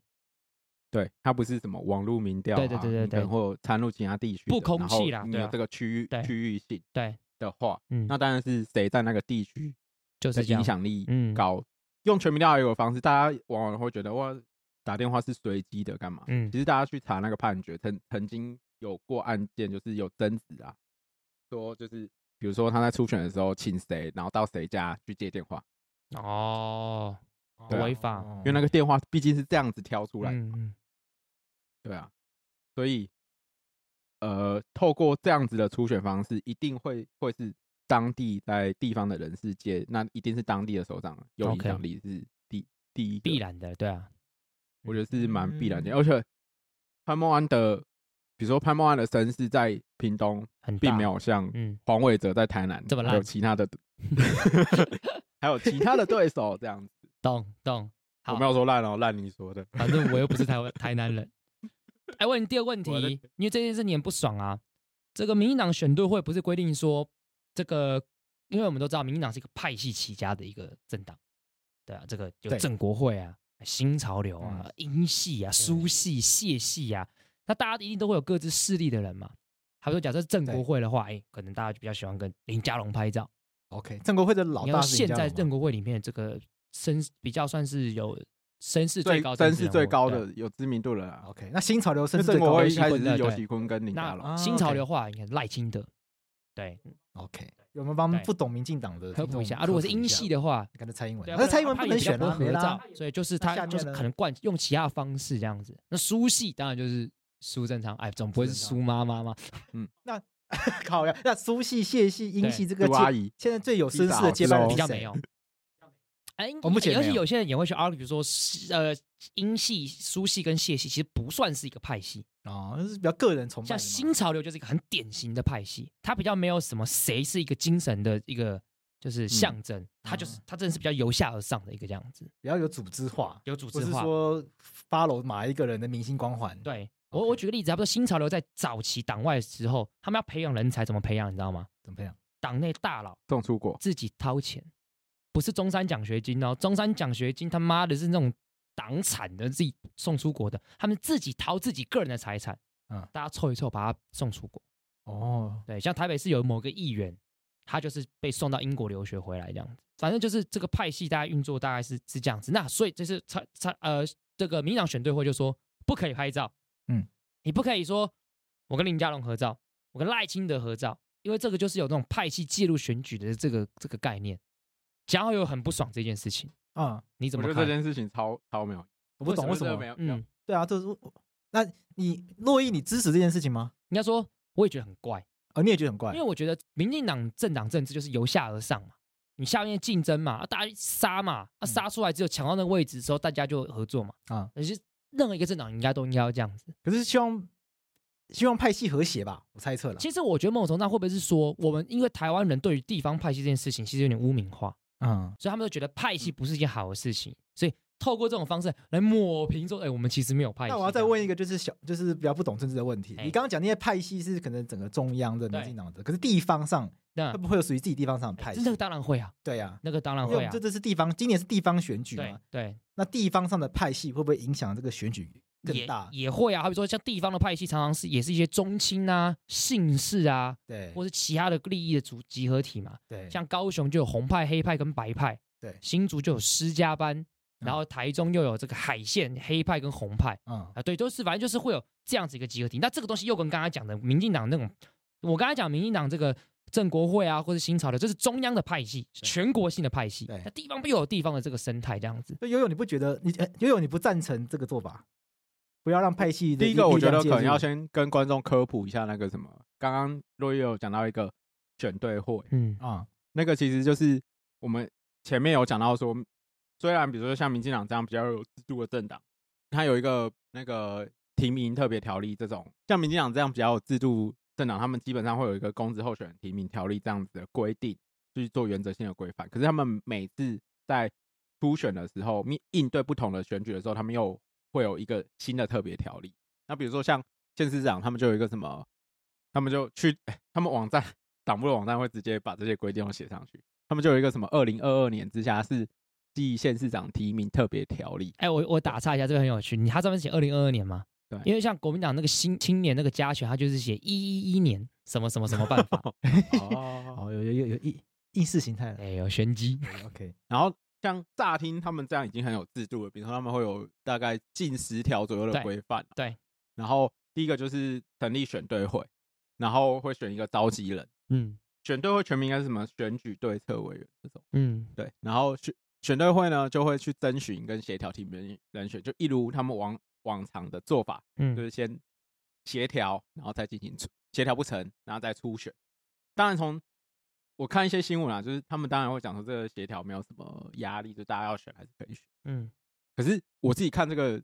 对，它不是什么网络民调，对对对对对，或参入其他地区，不空气啦，你有这个区域区域性，对的话，嗯，那。当然是谁在那个地区就是影响力高，用全民调有个方式，大家往往会觉得哇。打电话是随机的，干嘛？嗯，其实大家去查那个判决，曾曾经有过案件，就是有争执啊，说就是比如说他在初选的时候请谁，然后到谁家去接电话，哦，违法，因为那个电话毕竟是这样子挑出来的，嗯，对啊，所以呃，透过这样子的初选方式，一定会会是当地在地方的人世界，那一定是当地的首长有影响力是第第一必然的，对啊。我觉得是蛮必然的，而且潘孟安的，比如说潘孟安的身世在屏东，并没有像黄伟哲在台南这么烂，有其他的，[laughs] 还有其他的对手这样子。[laughs] 懂懂，我没有说烂哦，烂你说的，反正我又不是台湾台南人。哎，问你第二个问题，因为这件事你很不爽啊。这个民进党选对会不是规定说，这个，因为我们都知道民进党是一个派系起家的一个政党，对啊，这个有郑国会啊。新潮流啊，英系啊，苏系、谢系啊，那大家一定都会有各自势力的人嘛。他说，假设郑国会的话，哎，可能大家就比较喜欢跟林佳龙拍照。OK，郑国会的老大是现在郑国会里面这个身比较算是有声势最高、声势最高的、有知名度的啦。OK，那新潮流声势最高的一开始是游锡堃跟林佳龙。新潮流的话，你看赖清德。[laughs] 对，OK。有没有帮不懂民进党的科普一下啊？如果是英系的话，跟着蔡英文，那蔡英文不能选合照，所以就是他就是可能惯用其他的方式这样子。那苏系当然就是苏正昌，哎，总不会是苏妈妈吗？嗯，[laughs] 那 [laughs] 靠呀，那苏系、谢系、英系这个阿姨，现在最有声势的接班人比较没有。哎，我目前尤其有些人也会去 argue 说，呃，英系、苏系跟谢系其实不算是一个派系啊，是比较个人崇拜。像新潮流就是一个很典型的派系，它比较没有什么谁是一个精神的一个就是象征，它就是它真的是比较由下而上的一个这样子，比较有组织化，有组织化，不是说 follow 哪一个人的明星光环。对我，我举个例子，差不多新潮流在早期党外的时候，他们要培养人才，怎么培养？你知道吗？怎么培养？党内大佬送出国，自己掏钱。不是中山奖学金哦，中山奖学金他妈的是那种党产的，自己送出国的，他们自己掏自己个人的财产，嗯，大家凑一凑把他送出国。哦，对，像台北市有某个议员，他就是被送到英国留学回来这样子。反正就是这个派系大家运作大概是是这样子。那所以这是他他呃这个民进党选对会就说不可以拍照，嗯，你不可以说我跟林佳龙合照，我跟赖清德合照，因为这个就是有那种派系介入选举的这个这个概念。然后又很不爽这件事情啊？你怎么看？我觉得这件事情超超没有，我不懂为什么没有。嗯，对啊，就是那你洛伊你支持这件事情吗？应该说我也觉得很怪啊，你也觉得很怪，因为我觉得民进党政党政治就是由下而上嘛，你下面竞争嘛，大家杀嘛，啊杀出来只有抢到那个位置的时候，大家就合作嘛啊，而且任何一个政党应该都应该要这样子。可是希望希望派系和谐吧，我猜测了。其实我觉得某种程度上会不会是说，我们因为台湾人对于地方派系这件事情其实有点污名化。嗯，所以他们都觉得派系不是一件好的事情，所以透过这种方式来抹平说，哎，我们其实没有派系。那我要再问一个，就是小，就是比较不懂政治的问题。你刚刚讲那些派系是可能整个中央的民进党的，可是地方上那会不会有属于自己地方上的派系？那个当然会啊，对啊，那个当然会啊。这这是地方，今年是地方选举嘛？对，那地方上的派系会不会影响这个选举更大？也会啊，好比说像地方的派系，常常是也是一些宗亲啊、姓氏啊，对，或是其他的利益的组集合体嘛。对，像高雄就有红派、黑派跟白派，对，新竹就有施家班。然后台中又有这个海线黑派跟红派，嗯啊，对，都是反正就是会有这样子一个集合体。那这个东西又跟刚才讲的民进党那种，我刚才讲民进党这个正国会啊，或者新潮流，这是中央的派系，全国性的派系。对，那地方不有地方的这个生态这样子。那悠悠你不觉得你悠悠你不赞成这个做法？不要让派系。第一个，我觉得可能要先跟观众科普一下那个什么，刚刚若悠有讲到一个选对会，嗯啊，那个其实就是我们前面有讲到说。虽然比如说像民进党这样比较有制度的政党，它有一个那个提名特别条例这种，像民进党这样比较有制度政党，他们基本上会有一个公职候选人提名条例这样子的规定，去做原则性的规范。可是他们每次在初选的时候，面应对不同的选举的时候，他们又会有一个新的特别条例。那比如说像县市长，他们就有一个什么，他们就去他们网站党部的网站会直接把这些规定都写上去，他们就有一个什么二零二二年之下是。记县市长提名特别条例，哎，我我打岔一下，这个很有趣。你他上面写二零二二年吗？对，因为像国民党那个新青年那个加权，他就是写一一一年什么什么什么办法。[laughs] 哦，有有有有意意识形态，哎，有玄机。OK，然后像乍听他们这样已经很有制度了，比如说他们会有大概近十条左右的规范。对，然后第一个就是成立选对会，然后会选一个召集人。嗯，选对会全名应该是什么？选举对策委员这种。嗯，对，然后选。选对会呢，就会去征询跟协调提名人选，就一如他们往往常的做法，嗯，就是先协调，然后再进行初协调不成，然后再初选。当然，从我看一些新闻啊，就是他们当然会讲说这个协调没有什么压力，就大家要选还是可以选，嗯。可是我自己看这个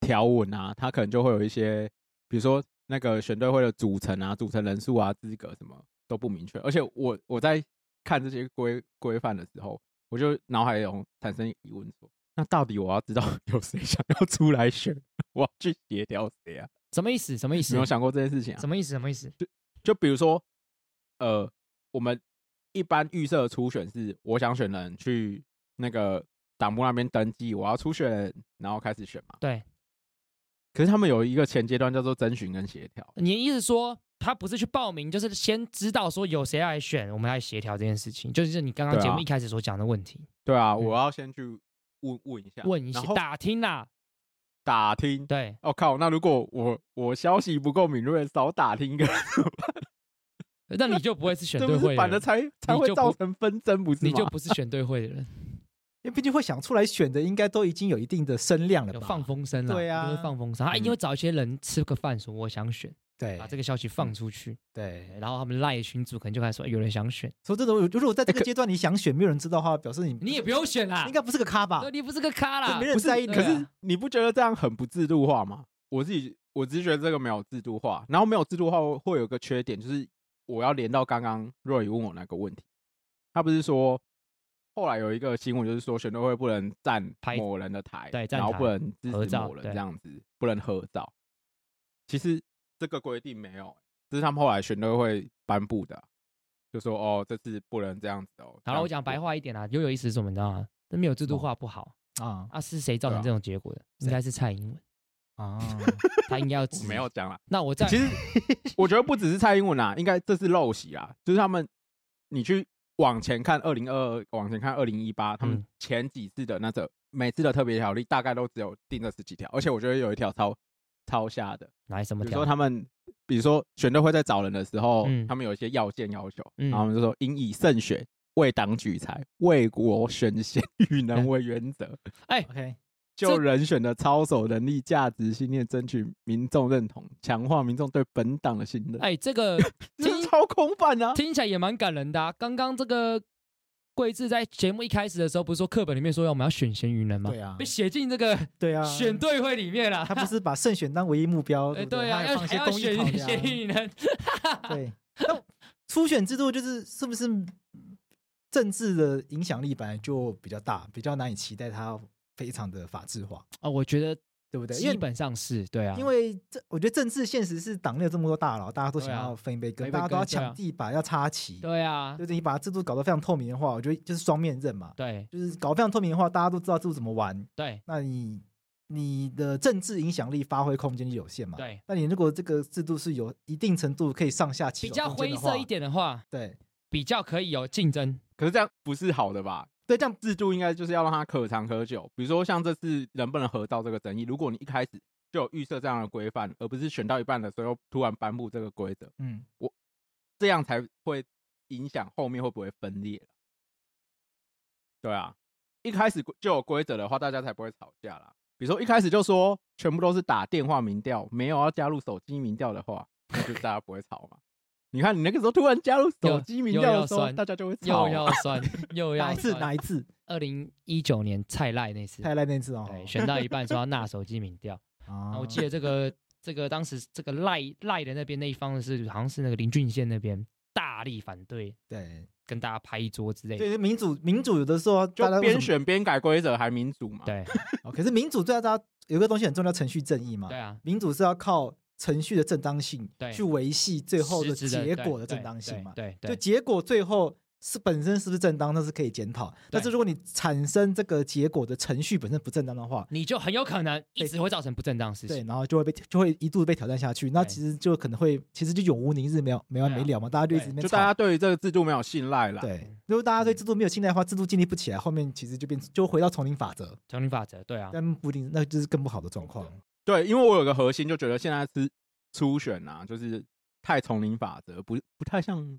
条文啊，它可能就会有一些，比如说那个选队会的组成啊、组成人数啊、资格什么都不明确，而且我我在看这些规规范的时候。我就脑海中产生疑问说：那到底我要知道 [laughs] 有谁想要出来选，我要去协调谁啊？什么意思？什么意思？没有想过这件事情啊？什么意思？什么意思？就就比如说，呃，我们一般预设初选是，我想选人去那个党部那边登记，我要初选，然后开始选嘛。对。可是他们有一个前阶段叫做征询跟协调。你的意思说？他不是去报名，就是先知道说有谁来选，我们来协调这件事情。就是你刚刚节目一开始所讲的问题。对啊，我要先去问问一下，问一下，打听啦，打听。对，我靠，那如果我我消息不够敏锐，少打听一个，那你就不会是选 [laughs] 对会，反而才才会造成纷争，不是？你就不是选对会的人，[laughs] 因为毕竟会想出来选的，应该都已经有一定的声量了吧？放风声了，对啊，就是放风声，他一定会找一些人吃个饭，说我想选。对，把这个消息放出去，对，然后他们赖群主可能就开始说有人想选，说这种，如果在这个 [laughs] 阶段你想选，没有人知道的话，表示你你也不用选啦，应该不是个咖吧？你不是个咖啦，没人在意。可是你不觉得这样很不制度化吗？我自己我只是觉得这个没有制度化，然后没有制度化会有个缺点，就是我要连到刚刚若雨问我那个问题，他不是说后来有一个新闻，就是说选对会不能站某人的台，对，然后不能支持某人这样子，不能合照。其实这个规定没有。这是他们后来选对会颁布的，就说哦，这次不能这样子哦。好了，我讲白话一点啊，又有意思是什么？你知道吗？这没有制度化不好啊啊！是谁造成这种结果的？应该是蔡英文啊，他应该要没有讲了。那我再其实我觉得不只是蔡英文啊，应该这是陋习啊，就是他们你去往前看二零二二，往前看二零一八，他们前几次的那个每次的特别条例大概都只有定了十几条，而且我觉得有一条超超下的，来什么条？比如说他们。比如说，选对会在找人的时候，嗯、他们有一些要件要求，嗯、然后我们就说应以慎选、为党举才、为国选贤与 [laughs] 能为原则。哎，OK，就人选的操守能力、价值信念，争取民众认同，强化民众对本党的信任。哎，这个 [laughs] 这超空泛啊，听起来也蛮感人的啊。刚刚这个。桂智在节目一开始的时候，不是说课本里面说要我们要选贤与能吗？对啊，被写进这个 [laughs] 对啊 [laughs] 选队会里面了。他不是把胜选当唯一目标？哎，对，对啊，要选贤与能。对，那初选制度就是是不是政治的影响力本来就比较大，比较难以期待它非常的法制化啊？我觉得对不对？基本上是对啊，因为这我觉得政治现实是党内有这么多大佬，大家都想要分一杯羹，大家都要抢地板，要插旗。对啊，就是你把制度搞得非常透明的话，我觉得就是双面刃嘛。对，就是搞得非常透明的话，大家都知道制度怎么玩。对，那你你的政治影响力发挥空间就有限嘛。对，那你如果这个制度是有一定程度可以上下起比较灰色一点的话，对，比较可以有竞争。可是这样不是好的吧？对，这样制度应该就是要让它可长可久。比如说像这次能不能合照这个争议，如果你一开始就有预设这样的规范，而不是选到一半的时候突然颁布这个规则，嗯，我这样才会影响后面会不会分裂。对啊，一开始就有规则的话，大家才不会吵架啦。比如说一开始就说全部都是打电话民调，没有要加入手机民调的话，那就大家不会吵嘛。你看，你那个时候突然加入手机民调的时候，大家就会吵。又要酸，又要哪一次？哪一次？二零一九年蔡赖那次。蔡赖那次哦。对，选到一半说要纳手机民调。[laughs] 啊。我记得这个这个当时这个赖赖的那边那一方是好像是那个林俊宪那边大力反对。对。跟大家拍一桌之类的。对，民主民主有的时候就边选边改规则还民主嘛。对 [laughs] 哦。可是民主最大家有个东西很重要，程序正义嘛。对啊。民主是要靠。程序的正当性，对，去维系最后的结果的正当性嘛？对，就结果最后是本身是不是正当，那是可以检讨。但是如果你产生这个结果的程序本身不正当的话，你就很有可能一直会造成不正当事情。对，然后就会被就会一度被挑战下去。那其实就可能会，其实就永无宁日，没有没完没了嘛。大家就一直就大家对于这个制度没有信赖了。对，如果大家对制度没有信赖的话，制度建立不起来，后面其实就变就回到丛林法则。丛林法则，对啊，但不一定，那就是更不好的状况。对，因为我有个核心，就觉得现在是。初选啊，就是太丛林法则，不不太像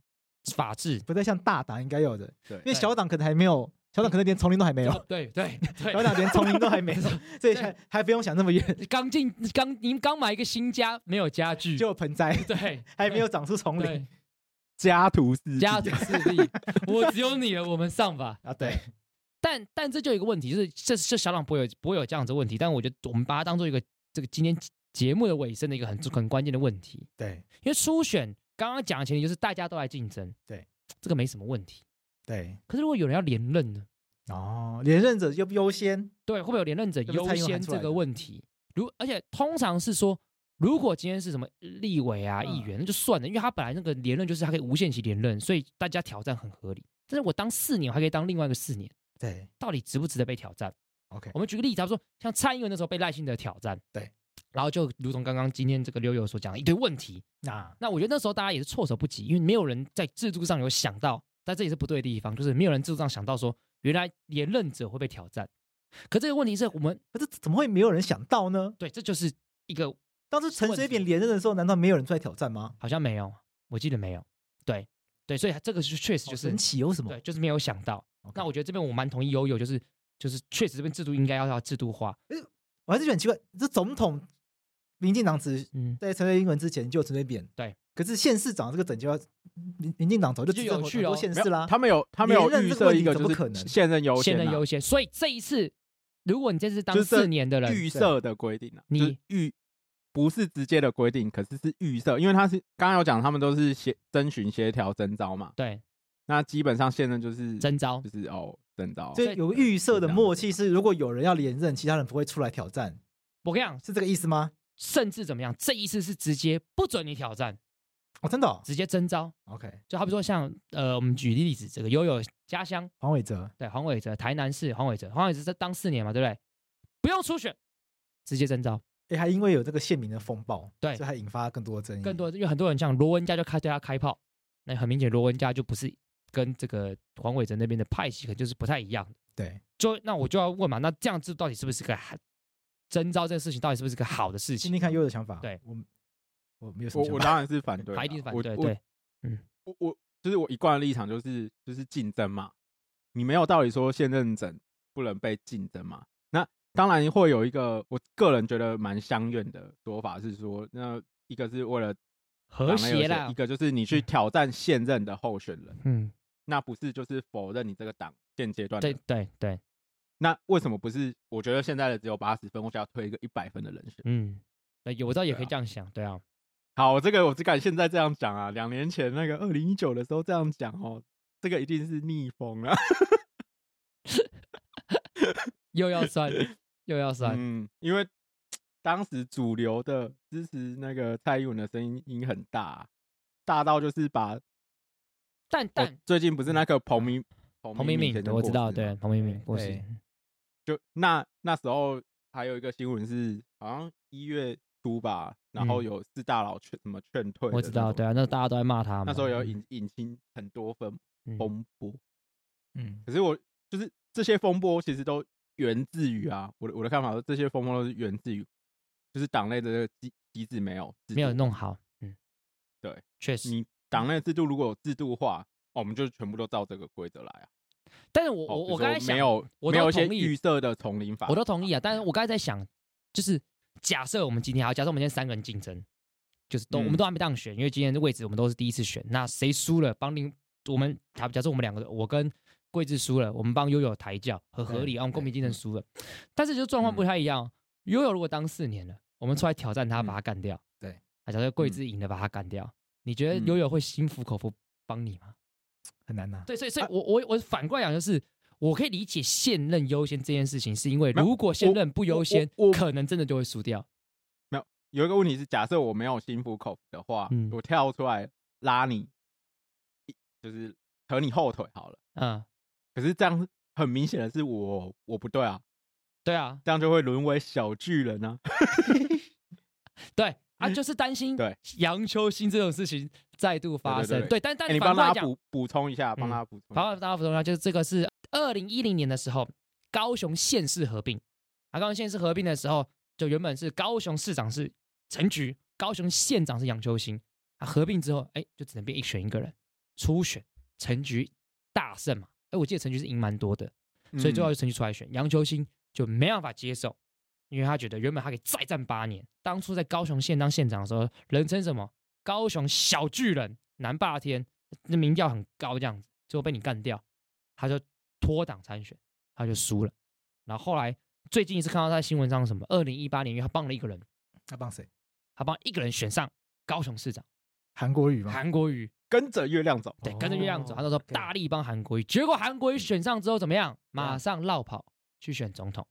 法治，不太像大党应该有的。对，因为小党可能还没有，小党可能连丛林都还没有。[laughs] 对对，小党连丛林都还没有，[laughs] 所以还还不用想那么远。刚进刚，您刚买一个新家，没有家具，就有盆栽，对，还没有长出丛林。家徒四家徒四壁，[laughs] 我只有你了，我们上吧。啊，对。但但这就有一个问题，就是这这小党不会有不会有这样子问题，但我觉得我们把它当做一个这个今天。节目的尾声的一个很很关键的问题，对，因为初选刚刚讲的前提就是大家都来竞争，对，这个没什么问题，对。可是如果有人要连任呢？哦，连任者优优先，对，会不会有连任者优先这个问题？如而且通常是说，如果今天是什么立委啊、议员，那就算了，因为他本来那个连任就是他可以无限期连任，所以大家挑战很合理。但是我当四年，我还可以当另外一个四年，对，到底值不值得被挑战？OK，我们举个例子，他说像蔡英文那时候被赖清德挑战，对。然后就如同刚刚今天这个溜溜所讲的一堆问题，那那我觉得那时候大家也是措手不及，因为没有人在制度上有想到，但这也是不对的地方，就是没有人制度上想到说，原来连任者会被挑战。可这个问题是我们，可是怎么会没有人想到呢？对，这就是一个当时陈水扁连任的时候，难道没有人出来挑战吗？好像没有，我记得没有。对对，所以这个是确实就是神奇，有什么？对，就是没有想到。那我觉得这边我蛮同意悠悠，就是就是确实这边制度应该要要制度化。哎，我还是觉得很奇怪，这总统。民进党只在陈水扁之前就陈水扁，对。可是县市长这个等级，民民进党早就就有去了县市啦。他们有他们有预设一个就是现任优先，现任优先。所以这一次，如果你这次当四年的人，预设的规定啊，你预不是直接的规定，可是是预设，因为他是刚刚有讲，他们都是协征询协调征召嘛。对。那基本上现任就是征招，就是哦征召。所以有预设的默契是，如果有人要连任，其他人不会出来挑战。我跟你讲，是这个意思吗？甚至怎么样？这一次是直接不准你挑战哦，真的、哦，直接征召。OK，就好比说像呃，我们举例子，这个悠悠家乡黄伟哲，对，黄伟哲，台南市黄伟哲，黄伟哲在当四年嘛，对不对？不用初选，直接征召。哎，还因为有这个县民的风暴，对，所以还引发更多的争议。更多，因为很多人像罗文家就开对他开炮，那很明显罗文家就不是跟这个黄伟哲那边的派系，可能就是不太一样。对，就那我就要问嘛，那这样子到底是不是个？征召这个事情到底是不是个好的事情？听听看悠悠的想法。对，我我没有什么想法。我我当然是反对，他一定反对。我对，嗯，我我就是我一贯的立场就是就是竞争嘛，你没有道理说现任者不能被竞争嘛。那当然会有一个我个人觉得蛮相怨的说法是说，那一个是为了和谐啦，一个就是你去挑战现任的候选人，嗯，那不是就是否认你这个党现阶段对对对。那为什么不是？我觉得现在的只有八十分，我想要推一个一百分的人选。嗯，有时候也可以这样想，对啊。对啊好，这个我只敢现在这样讲啊。两年前那个二零一九的时候这样讲哦，这个一定是逆风啊。[laughs] 又要酸，[laughs] 又要酸。嗯，因为当时主流的支持那个蔡英文的声音很大，大到就是把，但但最近不是那个彭明彭明敏，我知道，对彭明敏过世，就那那时候还有一个新闻是，好像一月初吧，然后有四大佬劝什么劝退，我知道，对啊，那大家都在骂他，那时候有引引起很多风风波，嗯，可是我就是这些风波其实都源自于啊，我的我的看法是这些风波都是源自于。就是党内的机机制没有没有弄好，嗯，对，确实，你党内制度如果有制度化，我们就全部都照这个规则来啊。但是我我我刚才想，没有没有一些预设的丛林法，我都同意啊。但是我刚才在想，就是假设我们今天好，假设我们今天三个人竞争，就是都我们都还没当选，因为今天的位置我们都是第一次选。那谁输了，帮另我们，假假设我们两个，我跟贵智输了，我们帮悠悠抬轿，很合理啊。我们公平竞争输了，但是就状况不太一样。悠悠如果当四年了。我们出来挑战他，把他干掉。对，啊，假设贵智赢了，把他干掉，你觉得悠悠会心服口服帮你吗？很难呐。对，所以，所以我我我反过来讲，就是我可以理解现任优先这件事情，是因为如果现任不优先，可能真的就会输掉。没有，有一个问题是，假设我没有心服口服的话，我跳出来拉你，就是扯你后腿好了。嗯。可是这样很明显的是我我不对啊。对啊，这样就会沦为小巨人呢、啊。[laughs] [laughs] 对啊，就是担心对杨秋兴这种事情再度发生。对，对，对，对，但但你帮他补补充一下，帮他补充。帮大家补充一下，就是这个是二零一零年的时候，高雄县市合并。啊，高雄县市合并的时候，就原本是高雄市长是陈菊，高雄县长是杨秋兴。啊，合并之后，哎，就只能变一选一个人，初选陈菊大胜嘛。哎，我记得陈菊是赢蛮多的，所以最后就陈菊出来选杨秋兴。就没办法接受，因为他觉得原本他可以再战八年。当初在高雄县当县长的时候，人称什么“高雄小巨人”、“南霸天”，那民调很高，这样子，最后被你干掉，他就脱党参选，他就输了。然后后来最近一次看到他在新闻上什么，二零一八年，因为他帮了一个人，他帮谁？他帮一个人选上高雄市长，韩国瑜吗？韩国瑜跟着月亮走，对，跟着月亮走。他就说大力帮韩国瑜，结果韩国瑜选上之后怎么样？马上绕跑。去选总统，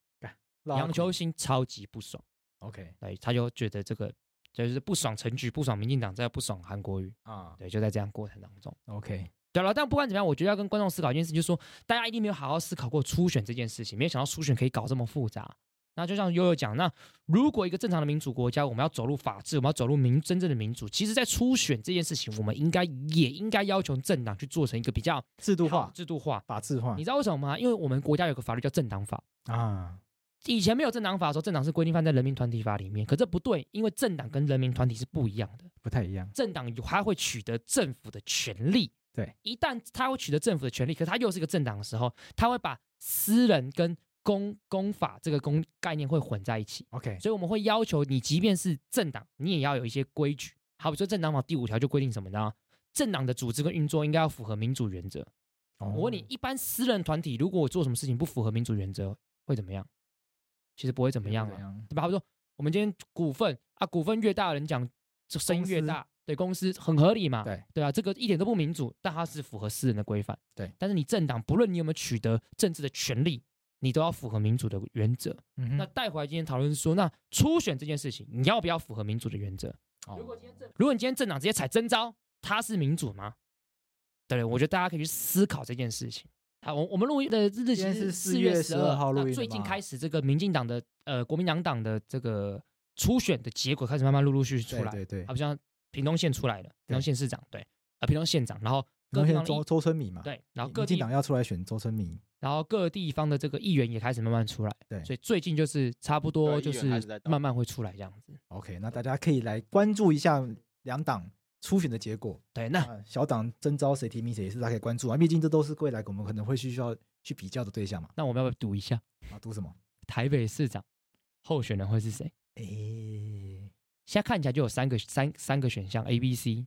杨秋兴超级不爽。OK，对，他就觉得这个就是不爽陈菊，不爽民进党，再不爽韩国瑜啊。对，就在这样过程当中。OK，对了，但不管怎么样，我觉得要跟观众思考一件事，就是说大家一定没有好好思考过初选这件事情，没有想到初选可以搞这么复杂。那就像悠悠讲，那如果一个正常的民主国家，我们要走入法治，我们要走入民真正的民主，其实，在初选这件事情，我们应该也应该要求政党去做成一个比较制度化、制度化、法治化。你知道为什么吗？因为我们国家有个法律叫政党法啊。以前没有政党法的时候，政党是规定放在人民团体法里面，可这不对，因为政党跟人民团体是不一样的，不太一样。政党它会取得政府的权利，对，一旦它会取得政府的权利，可是它又是一个政党的时候，它会把私人跟公公法这个公概念会混在一起，OK，所以我们会要求你，即便是政党，你也要有一些规矩。好比说政党法第五条就规定什么呢？政党的组织跟运作应该要符合民主原则。Oh. 我问你，一般私人团体如果我做什么事情不符合民主原则，会怎么样？其实不会怎么样啊，对吧？好比说我们今天股份啊，股份越大的人讲，就声音越大，对公司很合理嘛？对对啊，这个一点都不民主，但它是符合私人的规范。对，但是你政党不论你有没有取得政治的权利。你都要符合民主的原则。嗯、那带回来今天讨论是说，那初选这件事情，你要不要符合民主的原则？哦、如果今天政，如果你今天政党直接踩真招，它是民主吗？对，我觉得大家可以去思考这件事情。好，我我们录音的日期是四月十二号录音。最近开始，这个民进党的呃国民党党的这个初选的结果开始慢慢陆陆续续出来。对，对对。好像屏东县出来了，屏东县市长对，啊屏东县长，然后各地周周春米嘛，对，然后各地党要出来选周春米。然后各地方的这个议员也开始慢慢出来，对，所以最近就是差不多就是慢慢会出来这样子。OK，那大家可以来关注一下两党初选的结果。对，那小党征召谁提名谁也是大家可以关注啊，毕竟这都是未来我们可能会需要去比较的对象嘛。那我们要不要赌一下啊？赌什么？台北市长候选人会是谁？哎，现在看起来就有三个三三个选项 A、B、C。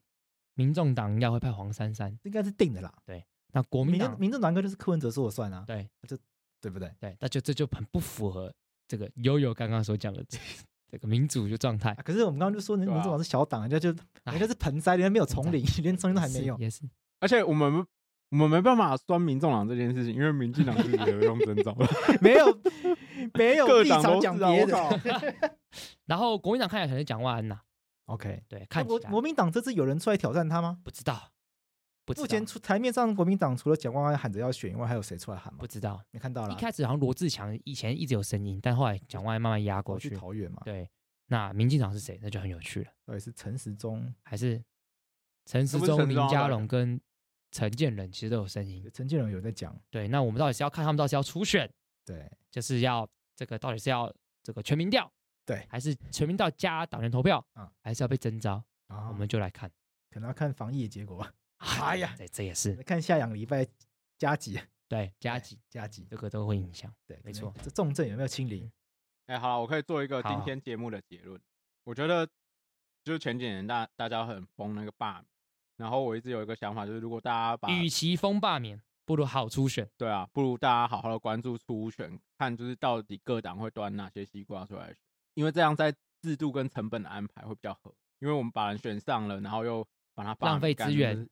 民众党应该会派黄珊珊，应该是定的啦。对。那国民党、民众党哥就是柯文哲说了算啊，对，这对不对？对，那就这就很不符合这个悠悠刚刚所讲的这 [laughs] 这个民主的状态。可是我们刚刚就说，那民众党是小党，人家就人家是盆栽，人家没有丛林，连丛林都还没有。也是，而且我们我们没办法酸民众党这件事情，因为民进党自己也用征召了，[laughs] 没有没有立场讲别的。[laughs] 然后国民党看起来可能是蒋万安呐。OK，对，看国国民党这次有人出来挑战他吗？不知道。目前出台面上，国民党除了蒋万安喊着要选以外，还有谁出来喊吗？不知道，没看到了。一开始好像罗志强以前一直有声音，但后来蒋万安慢慢压过去。桃园嘛。对，那民进党是谁？那就很有趣了。到底是陈时中还是陈时中、林佳龙跟陈建仁？其实都有声音。陈建仁有在讲。对，那我们到底是要看他们到底是要初选？对，就是要这个到底是要这个全民调？对，还是全民调加党员投票？啊，还是要被征召？啊，我们就来看，可能要看防疫的结果吧。[laughs] 哎呀，对，这也是看下两个礼拜加急，[laughs] 对，加急加急，这个都会影响。对，没错。这重症有没有清零？哎，好了，我可以做一个今天节目的结论。我觉得就是前几年大大家很疯那个罢免，然后我一直有一个想法，就是如果大家把与其疯罢免，不如好初选。对啊，不如大家好好的关注初选，看就是到底各党会端哪些西瓜出来选，因为这样在制度跟成本的安排会比较合。因为我们把人选上了，然后又把他浪费资源。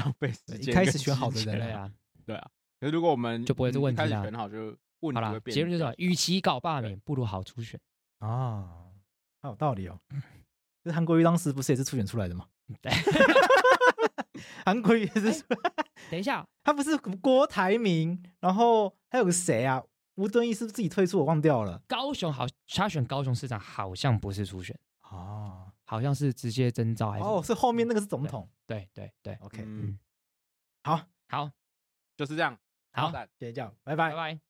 浪费时间，一开始选好的人对啊，对啊。可是如果我们就不会这问题了。选好就好了，结论就是：与其搞罢免，不如好初选啊，很有道理哦。这韩国瑜当时不是也是初选出来的吗？对，[laughs] 韩国瑜也是。等一下，[laughs] 他不是郭台铭，然后还有个谁啊？吴敦义是不是自己退出？我忘掉了。高雄好，他选高雄市长好像不是初选哦，好像是直接征召还是？哦，是后面那个是总统。对对对，OK，嗯，好，好，就是这样，好，谢谢这样，拜拜，拜拜。